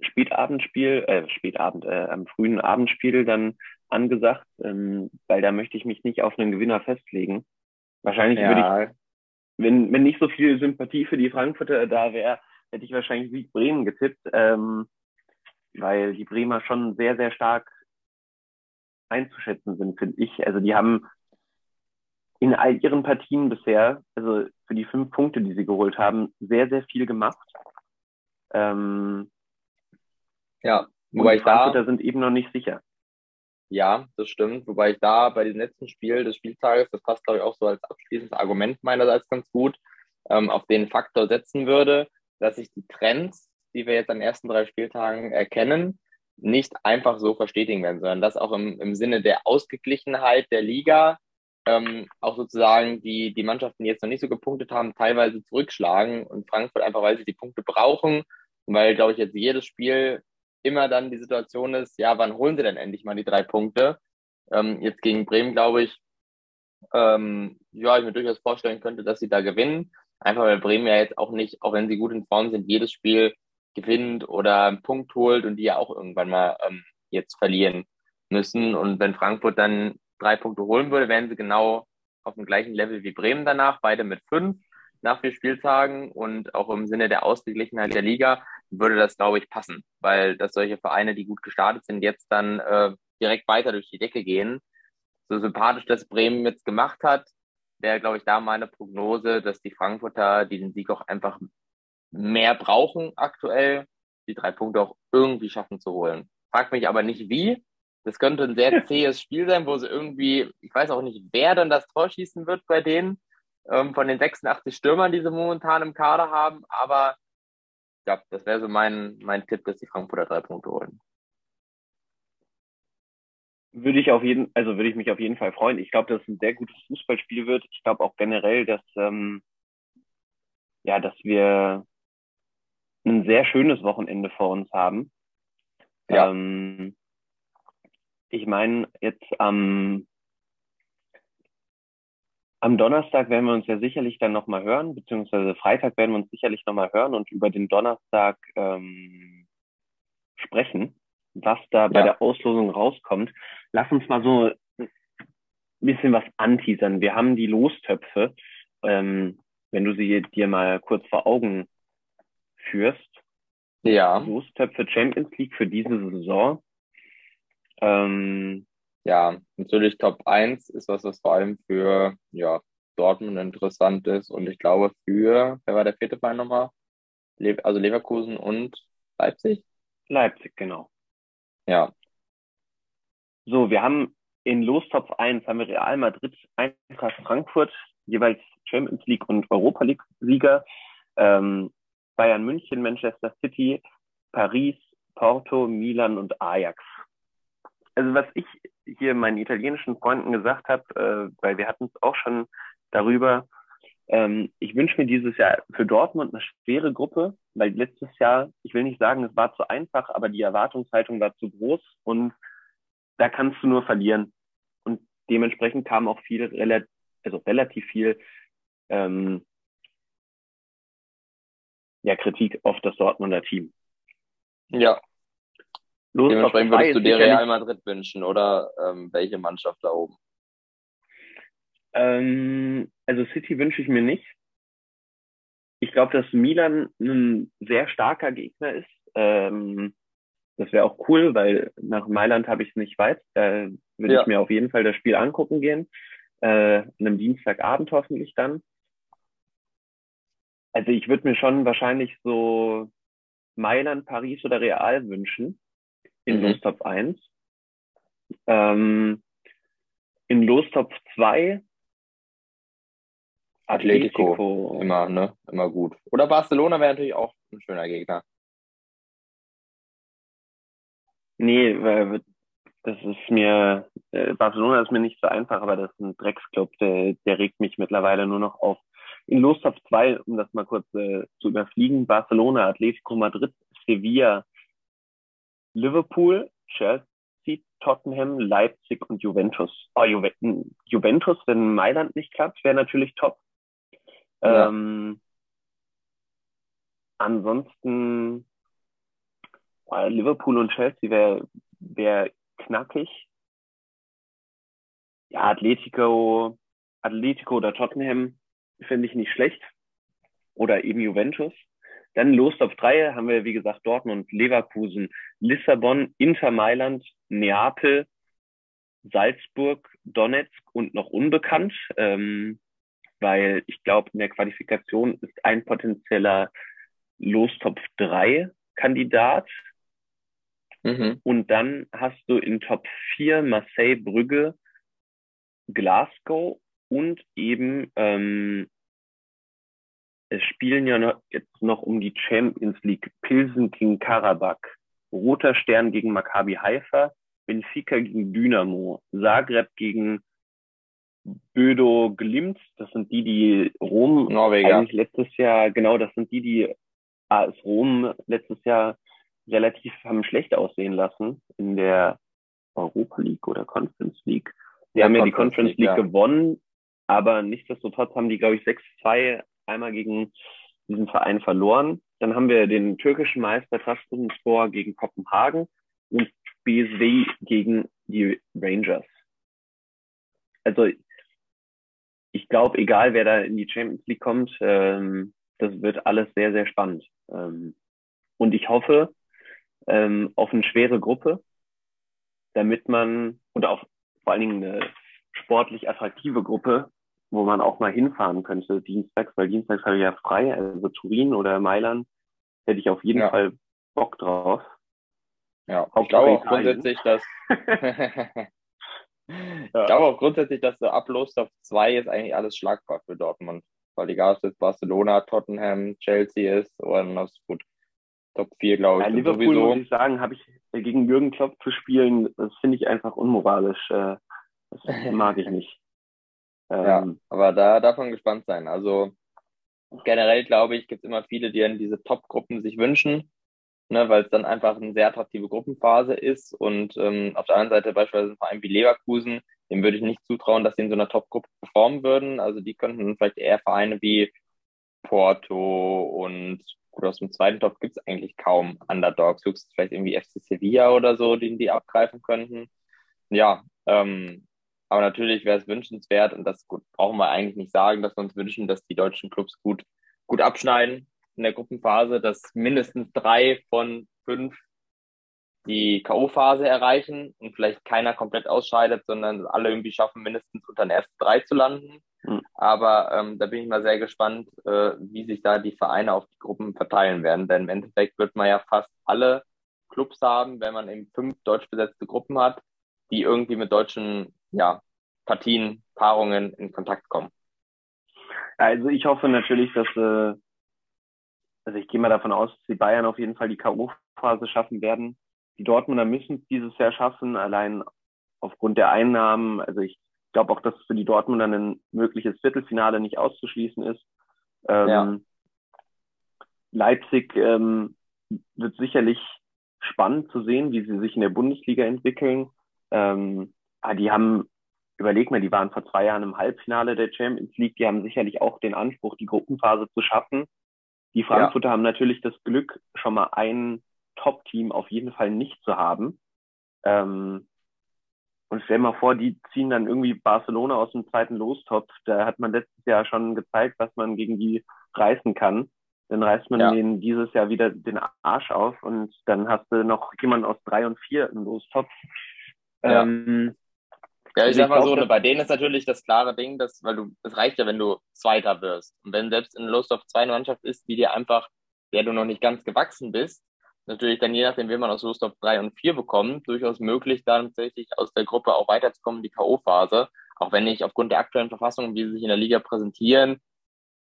Speaker 2: Spätabendspiel, äh, Spätabend, äh, am frühen Abendspiel dann angesagt, ähm, weil da möchte ich mich nicht auf einen Gewinner festlegen. Wahrscheinlich ja. würde ich, wenn, wenn nicht so viel Sympathie für die Frankfurter da wäre, hätte ich wahrscheinlich Sieg Bremen getippt, ähm, weil die Bremer schon sehr, sehr stark einzuschätzen sind, finde ich. Also die haben in all ihren Partien bisher, also für die fünf Punkte, die sie geholt haben, sehr, sehr viel gemacht. Ähm,
Speaker 1: ja, wobei ich da
Speaker 2: sind eben noch nicht sicher.
Speaker 1: Ja, das stimmt. Wobei ich da bei dem letzten Spiel des Spieltages, das passt glaube ich auch so als abschließendes Argument meinerseits ganz gut, ähm, auf den Faktor setzen würde, dass sich die Trends, die wir jetzt an den ersten drei Spieltagen erkennen, nicht einfach so verstetigen werden, sondern dass auch im, im Sinne der Ausgeglichenheit der Liga ähm, auch sozusagen die, die Mannschaften, die jetzt noch nicht so gepunktet haben, teilweise zurückschlagen und Frankfurt einfach, weil sie die Punkte brauchen weil, glaube ich, jetzt jedes Spiel immer dann die Situation ist, ja, wann holen sie denn endlich mal die drei Punkte? Ähm, jetzt gegen Bremen, glaube ich, ähm, ja, ich mir durchaus vorstellen könnte, dass sie da gewinnen. Einfach weil Bremen ja jetzt auch nicht, auch wenn sie gut in Form sind, jedes Spiel gewinnt oder einen Punkt holt und die ja auch irgendwann mal ähm, jetzt verlieren müssen. Und wenn Frankfurt dann drei Punkte holen würde, wären sie genau auf dem gleichen Level wie Bremen danach, beide mit fünf nach vier Spieltagen und auch im Sinne der Ausgeglichenheit der Liga würde das, glaube ich, passen, weil dass solche Vereine, die gut gestartet sind, jetzt dann äh, direkt weiter durch die Decke gehen. So sympathisch das Bremen jetzt gemacht hat, wäre, glaube ich, da meine Prognose, dass die Frankfurter diesen Sieg auch einfach mehr brauchen aktuell, die drei Punkte auch irgendwie schaffen zu holen. Frag mich aber nicht wie. Das könnte ein sehr zähes Spiel sein, wo sie irgendwie, ich weiß auch nicht, wer dann das Tor schießen wird bei denen, ähm, von den 86 Stürmern, die sie momentan im Kader haben. Aber ja, das wäre so mein, mein Tipp, dass die Frankfurter drei Punkte holen.
Speaker 2: Würde ich auf jeden, also würde ich mich auf jeden Fall freuen. Ich glaube, dass es ein sehr gutes Fußballspiel wird. Ich glaube auch generell, dass ähm, ja, dass wir ein sehr schönes Wochenende vor uns haben. Ja. Ähm, ich meine, jetzt am am Donnerstag werden wir uns ja sicherlich dann nochmal hören, beziehungsweise Freitag werden wir uns sicherlich nochmal hören und über den Donnerstag ähm, sprechen, was da ja. bei der Auslosung rauskommt. Lass uns mal so ein bisschen was anteasern. Wir haben die Lostöpfe, ähm, wenn du sie dir mal kurz vor Augen führst.
Speaker 1: Ja.
Speaker 2: Lostöpfe Champions League für diese Saison.
Speaker 1: Ähm, ja, natürlich Top 1 ist was, was vor allem für ja, Dortmund interessant ist. Und ich glaube für, wer war der vierte Verein nochmal? Le also Leverkusen und Leipzig?
Speaker 2: Leipzig, genau.
Speaker 1: Ja.
Speaker 2: So, wir haben in Lostop 1 haben wir Real Madrid, Eintracht Frankfurt, jeweils Champions League und Europa League Sieger, ähm, Bayern München, Manchester City, Paris, Porto, Milan und Ajax. Also was ich hier meinen italienischen Freunden gesagt habe, äh, weil wir hatten es auch schon darüber, ähm, ich wünsche mir dieses Jahr für Dortmund eine schwere Gruppe, weil letztes Jahr, ich will nicht sagen, es war zu einfach, aber die Erwartungshaltung war zu groß und da kannst du nur verlieren. Und dementsprechend kam auch viel, also relativ viel ähm, ja, Kritik auf das Dortmunder Team.
Speaker 1: Ja, Los Dementsprechend würdest du dir Real Madrid wünschen oder ähm, welche Mannschaft da oben?
Speaker 2: Ähm, also City wünsche ich mir nicht. Ich glaube, dass Milan ein sehr starker Gegner ist. Ähm, das wäre auch cool, weil nach Mailand habe ich es nicht weit. Da würde ja. ich mir auf jeden Fall das Spiel angucken gehen. Äh, an einem Dienstagabend hoffentlich dann. Also ich würde mir schon wahrscheinlich so Mailand, Paris oder Real wünschen in mhm. Lostop 1. Ähm, in Lostop 2
Speaker 1: Atletico. Atletico. Immer, ne? Immer gut. Oder Barcelona wäre natürlich auch ein schöner Gegner.
Speaker 2: Nee, das ist mir, äh, Barcelona ist mir nicht so einfach, aber das ist ein Drecksclub, der, der regt mich mittlerweile nur noch auf. In Lostop 2, um das mal kurz äh, zu überfliegen, Barcelona, Atletico Madrid, Sevilla, Liverpool, Chelsea, Tottenham, Leipzig und Juventus. Oh, Juve Juventus, wenn Mailand nicht klappt, wäre natürlich top. Ja. Ähm, ansonsten oh, Liverpool und Chelsea wäre wär knackig. Ja, Atletico, Atletico oder Tottenham finde ich nicht schlecht. Oder eben Juventus. Dann Los auf drei haben wir, wie gesagt, Dortmund, Leverkusen, Lissabon, Inter Mailand, Neapel, Salzburg, Donetsk und noch unbekannt, ähm, weil ich glaube, in der Qualifikation ist ein potenzieller Lostopf 3 Kandidat. Mhm. Und dann hast du in Top 4 Marseille, Brügge, Glasgow und eben ähm, es spielen ja noch, jetzt noch um die Champions League Pilsen gegen Karabakh, Roter Stern gegen Maccabi Haifa, Benfica gegen Dynamo, Zagreb gegen Bödo Glimt, das sind die, die Rom Norweger. eigentlich letztes Jahr, genau, das sind die, die AS Rom letztes Jahr relativ haben schlecht aussehen lassen in der Europa League oder Conference League. Die ja, haben ja die Conference League, League ja. gewonnen, aber nichtsdestotrotz haben die, glaube ich, 6-2 einmal gegen diesen Verein verloren. dann haben wir den türkischen Meister Trabzonspor gegen Kopenhagen und BSW gegen die Rangers. Also ich glaube, egal wer da in die Champions League kommt, ähm, das wird alles sehr, sehr spannend. Ähm, und ich hoffe ähm, auf eine schwere Gruppe, damit man, oder auf vor allen Dingen eine sportlich attraktive Gruppe, wo man auch mal hinfahren könnte, dienstags, weil dienstags habe ich ja frei, also Turin oder Mailand, hätte ich auf jeden ja. Fall Bock drauf.
Speaker 1: Ja, ich glaube auch grundsätzlich, dass ich glaube auch grundsätzlich, dass der Ablos auf 2 ist eigentlich alles schlagbar für Dortmund. Weil egal, ob es Barcelona, Tottenham, Chelsea ist oder das gut. Top 4, glaube ich. Ja,
Speaker 2: Liverpool, sowieso. muss ich sagen, habe ich gegen Jürgen Klopp zu spielen, das finde ich einfach unmoralisch. Äh, das mag ich nicht.
Speaker 1: Ja, ähm, aber da darf man gespannt sein. Also generell, glaube ich, gibt es immer viele, die in diese Top-Gruppen sich wünschen ne, weil es dann einfach eine sehr attraktive Gruppenphase ist. Und ähm, auf der anderen Seite beispielsweise ein Verein wie Leverkusen, dem würde ich nicht zutrauen, dass sie in so einer Top-Gruppe performen würden. Also die könnten vielleicht eher Vereine wie Porto und gut, aus dem zweiten Top gibt es eigentlich kaum Underdogs, höchstens vielleicht irgendwie FC Sevilla oder so, den die abgreifen könnten. Ja, ähm, aber natürlich wäre es wünschenswert, und das brauchen wir eigentlich nicht sagen, dass wir uns wünschen, dass die deutschen Clubs gut, gut abschneiden in der Gruppenphase, dass mindestens drei von fünf die K.O.-Phase erreichen und vielleicht keiner komplett ausscheidet, sondern alle irgendwie schaffen, mindestens unter den ersten drei zu landen. Mhm. Aber ähm, da bin ich mal sehr gespannt, äh, wie sich da die Vereine auf die Gruppen verteilen werden. Denn im Endeffekt wird man ja fast alle Clubs haben, wenn man eben fünf deutsch besetzte Gruppen hat, die irgendwie mit deutschen ja, Partien, Paarungen in Kontakt kommen.
Speaker 2: Also ich hoffe natürlich, dass äh, also ich gehe mal davon aus, dass die Bayern auf jeden Fall die K.O.-Phase schaffen werden. Die Dortmunder müssen es dieses Jahr schaffen, allein aufgrund der Einnahmen. Also ich glaube auch, dass für die Dortmunder ein mögliches Viertelfinale nicht auszuschließen ist. Ähm, ja. Leipzig ähm, wird sicherlich spannend zu sehen, wie sie sich in der Bundesliga entwickeln. Ähm, ah, die haben, überleg mal, die waren vor zwei Jahren im Halbfinale der Champions League. Die haben sicherlich auch den Anspruch, die Gruppenphase zu schaffen. Die Frankfurter ja. haben natürlich das Glück, schon mal ein Top-Team auf jeden Fall nicht zu haben. Ähm, und stell mal vor, die ziehen dann irgendwie Barcelona aus dem zweiten Lostopf. Da hat man letztes Jahr schon gezeigt, was man gegen die reißen kann. Dann reißt man ja. denen dieses Jahr wieder den Arsch auf und dann hast du noch jemanden aus drei und vier im Lostopf.
Speaker 1: Ja. Ähm, ja, ich also sag mal so, ne, bei denen ist natürlich das klare Ding, dass, weil du, es reicht ja, wenn du Zweiter wirst. Und wenn selbst in auf zwei eine Mannschaft ist, die dir einfach, der du noch nicht ganz gewachsen bist, natürlich dann je nachdem, wie man aus auf drei und vier bekommt, durchaus möglich, dann tatsächlich aus der Gruppe auch weiterzukommen, die K.O.-Phase. Auch wenn ich aufgrund der aktuellen Verfassung, wie sie sich in der Liga präsentieren,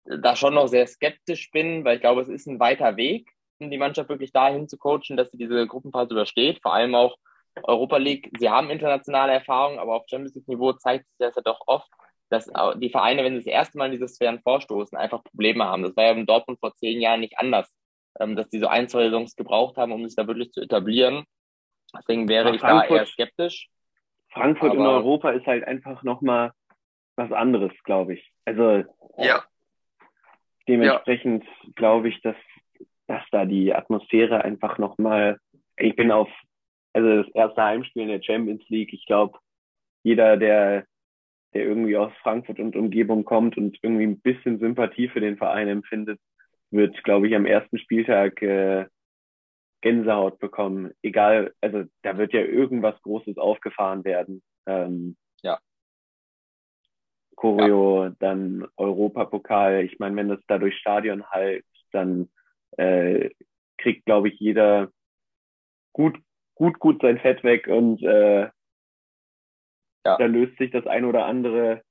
Speaker 1: da schon noch sehr skeptisch bin, weil ich glaube, es ist ein weiter Weg, um die Mannschaft wirklich dahin zu coachen, dass sie diese Gruppenphase übersteht. Vor allem auch, Europa League, sie haben internationale Erfahrung, aber auf Champions League-Niveau zeigt sich das ja doch oft, dass die Vereine, wenn sie das erste Mal in diese Sphären vorstoßen, einfach Probleme haben. Das war ja in Dortmund vor zehn Jahren nicht anders, ähm, dass die so ein, zwei Saisons gebraucht haben, um sich da wirklich zu etablieren. Deswegen wäre ich da eher skeptisch.
Speaker 2: Frankfurt aber, in Europa ist halt einfach nochmal was anderes, glaube ich. Also
Speaker 1: ja.
Speaker 2: dementsprechend ja. glaube ich, dass, dass da die Atmosphäre einfach nochmal, ich bin auf also das erste Heimspiel in der Champions League. Ich glaube, jeder, der, der irgendwie aus Frankfurt und Umgebung kommt und irgendwie ein bisschen Sympathie für den Verein empfindet, wird, glaube ich, am ersten Spieltag äh, Gänsehaut bekommen. Egal, also da wird ja irgendwas Großes aufgefahren werden. Ähm,
Speaker 1: ja.
Speaker 2: Choreo, ja. dann Europapokal. Ich meine, wenn das da durch Stadion halt, dann äh, kriegt, glaube ich, jeder gut gut, gut sein Fett weg und äh, ja. da löst sich das ein oder andere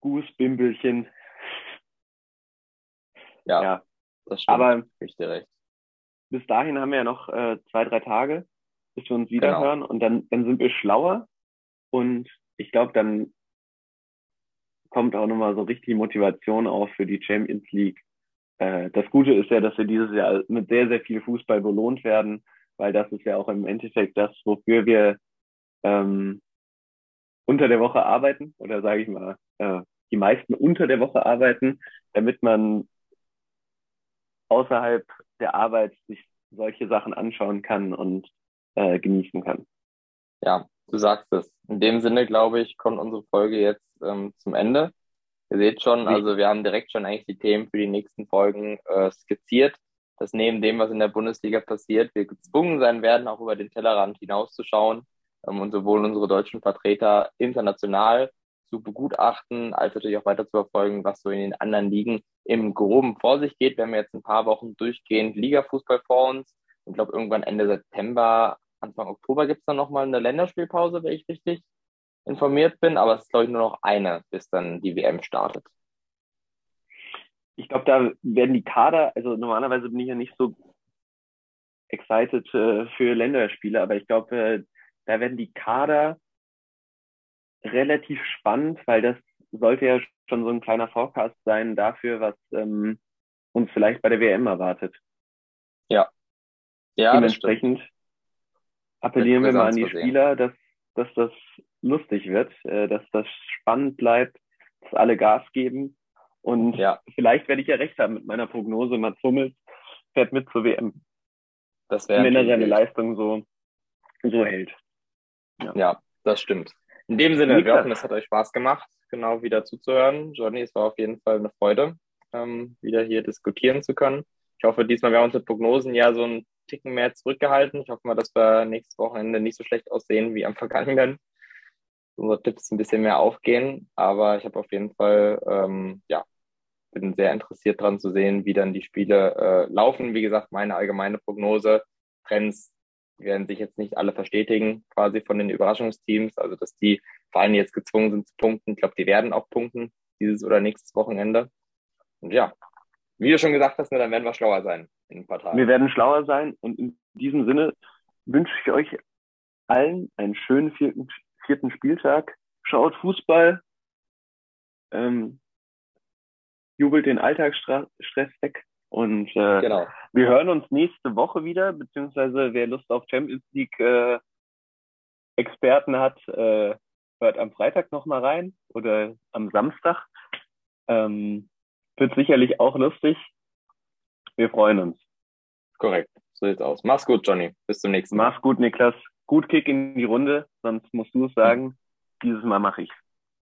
Speaker 2: Gußbimbelchen.
Speaker 1: Ja, ja, das stimmt.
Speaker 2: Aber recht. bis dahin haben wir ja noch äh, zwei, drei Tage, bis wir uns genau. hören und dann, dann sind wir schlauer und ich glaube, dann kommt auch nochmal so richtig Motivation auf für die Champions League. Äh, das Gute ist ja, dass wir dieses Jahr mit sehr, sehr viel Fußball belohnt werden weil das ist ja auch im Endeffekt das, wofür wir ähm, unter der Woche arbeiten oder sage ich mal, äh, die meisten unter der Woche arbeiten, damit man außerhalb der Arbeit sich solche Sachen anschauen kann und äh, genießen kann.
Speaker 1: Ja, du sagst es. In dem Sinne, glaube ich, kommt unsere Folge jetzt ähm, zum Ende. Ihr seht schon, also wir haben direkt schon eigentlich die Themen für die nächsten Folgen äh, skizziert, dass neben dem, was in der Bundesliga passiert, wir gezwungen sein werden, auch über den Tellerrand hinauszuschauen ähm, und sowohl unsere deutschen Vertreter international zu begutachten, als natürlich auch weiter zu verfolgen, was so in den anderen Ligen im Groben vor sich geht. Wir haben jetzt ein paar Wochen durchgehend Ligafußball vor uns. Ich glaube, irgendwann Ende September, Anfang Oktober gibt es dann nochmal eine Länderspielpause, wenn ich richtig informiert bin. Aber es ist, glaube ich, nur noch eine, bis dann die WM startet.
Speaker 2: Ich glaube, da werden die Kader, also normalerweise bin ich ja nicht so excited äh, für Länderspiele, aber ich glaube, äh, da werden die Kader relativ spannend, weil das sollte ja schon so ein kleiner Forecast sein dafür, was ähm, uns vielleicht bei der WM erwartet.
Speaker 1: Ja.
Speaker 2: ja Dementsprechend appellieren wir mal an die Spieler, dass, dass das lustig wird, äh, dass das spannend bleibt, dass alle Gas geben. Und ja. vielleicht werde ich ja recht haben mit meiner Prognose, Mats Hummels fährt mit zur WM. Das wäre Wenn er seine Leistung so, so hält.
Speaker 1: Ja. ja, das stimmt. In dem Sinne, wir hoffen, es hat euch Spaß gemacht, genau wieder zuzuhören. Johnny, es war auf jeden Fall eine Freude, ähm, wieder hier diskutieren zu können. Ich hoffe, diesmal wir haben unsere Prognosen ja so einen Ticken mehr zurückgehalten. Ich hoffe mal, dass wir nächstes Wochenende nicht so schlecht aussehen wie am vergangenen. Unsere Tipps ein bisschen mehr aufgehen. Aber ich habe auf jeden Fall, ähm, ja, bin sehr interessiert daran zu sehen, wie dann die Spiele äh, laufen. Wie gesagt, meine allgemeine Prognose, Trends werden sich jetzt nicht alle verstetigen, quasi von den Überraschungsteams. Also, dass die Vereine jetzt gezwungen sind zu punkten. Ich glaube, die werden auch punkten, dieses oder nächstes Wochenende. Und ja, wie du schon gesagt hast, ne, dann werden wir schlauer sein in ein paar Tagen.
Speaker 2: Wir werden schlauer sein und in diesem Sinne wünsche ich euch allen einen schönen vierten, vierten Spieltag. Schaut Fußball, ähm, jubelt den Alltagsstress weg und äh, genau. wir hören uns nächste Woche wieder, beziehungsweise wer Lust auf Champions League äh, Experten hat, äh, hört am Freitag nochmal rein oder am Samstag. Ähm, wird sicherlich auch lustig. Wir freuen uns.
Speaker 1: Korrekt, so sieht's aus. Mach's gut, Johnny. Bis zum nächsten
Speaker 2: Mal. Mach's gut, Niklas. Gut Kick in die Runde, sonst musst du es sagen. Dieses Mal mache ich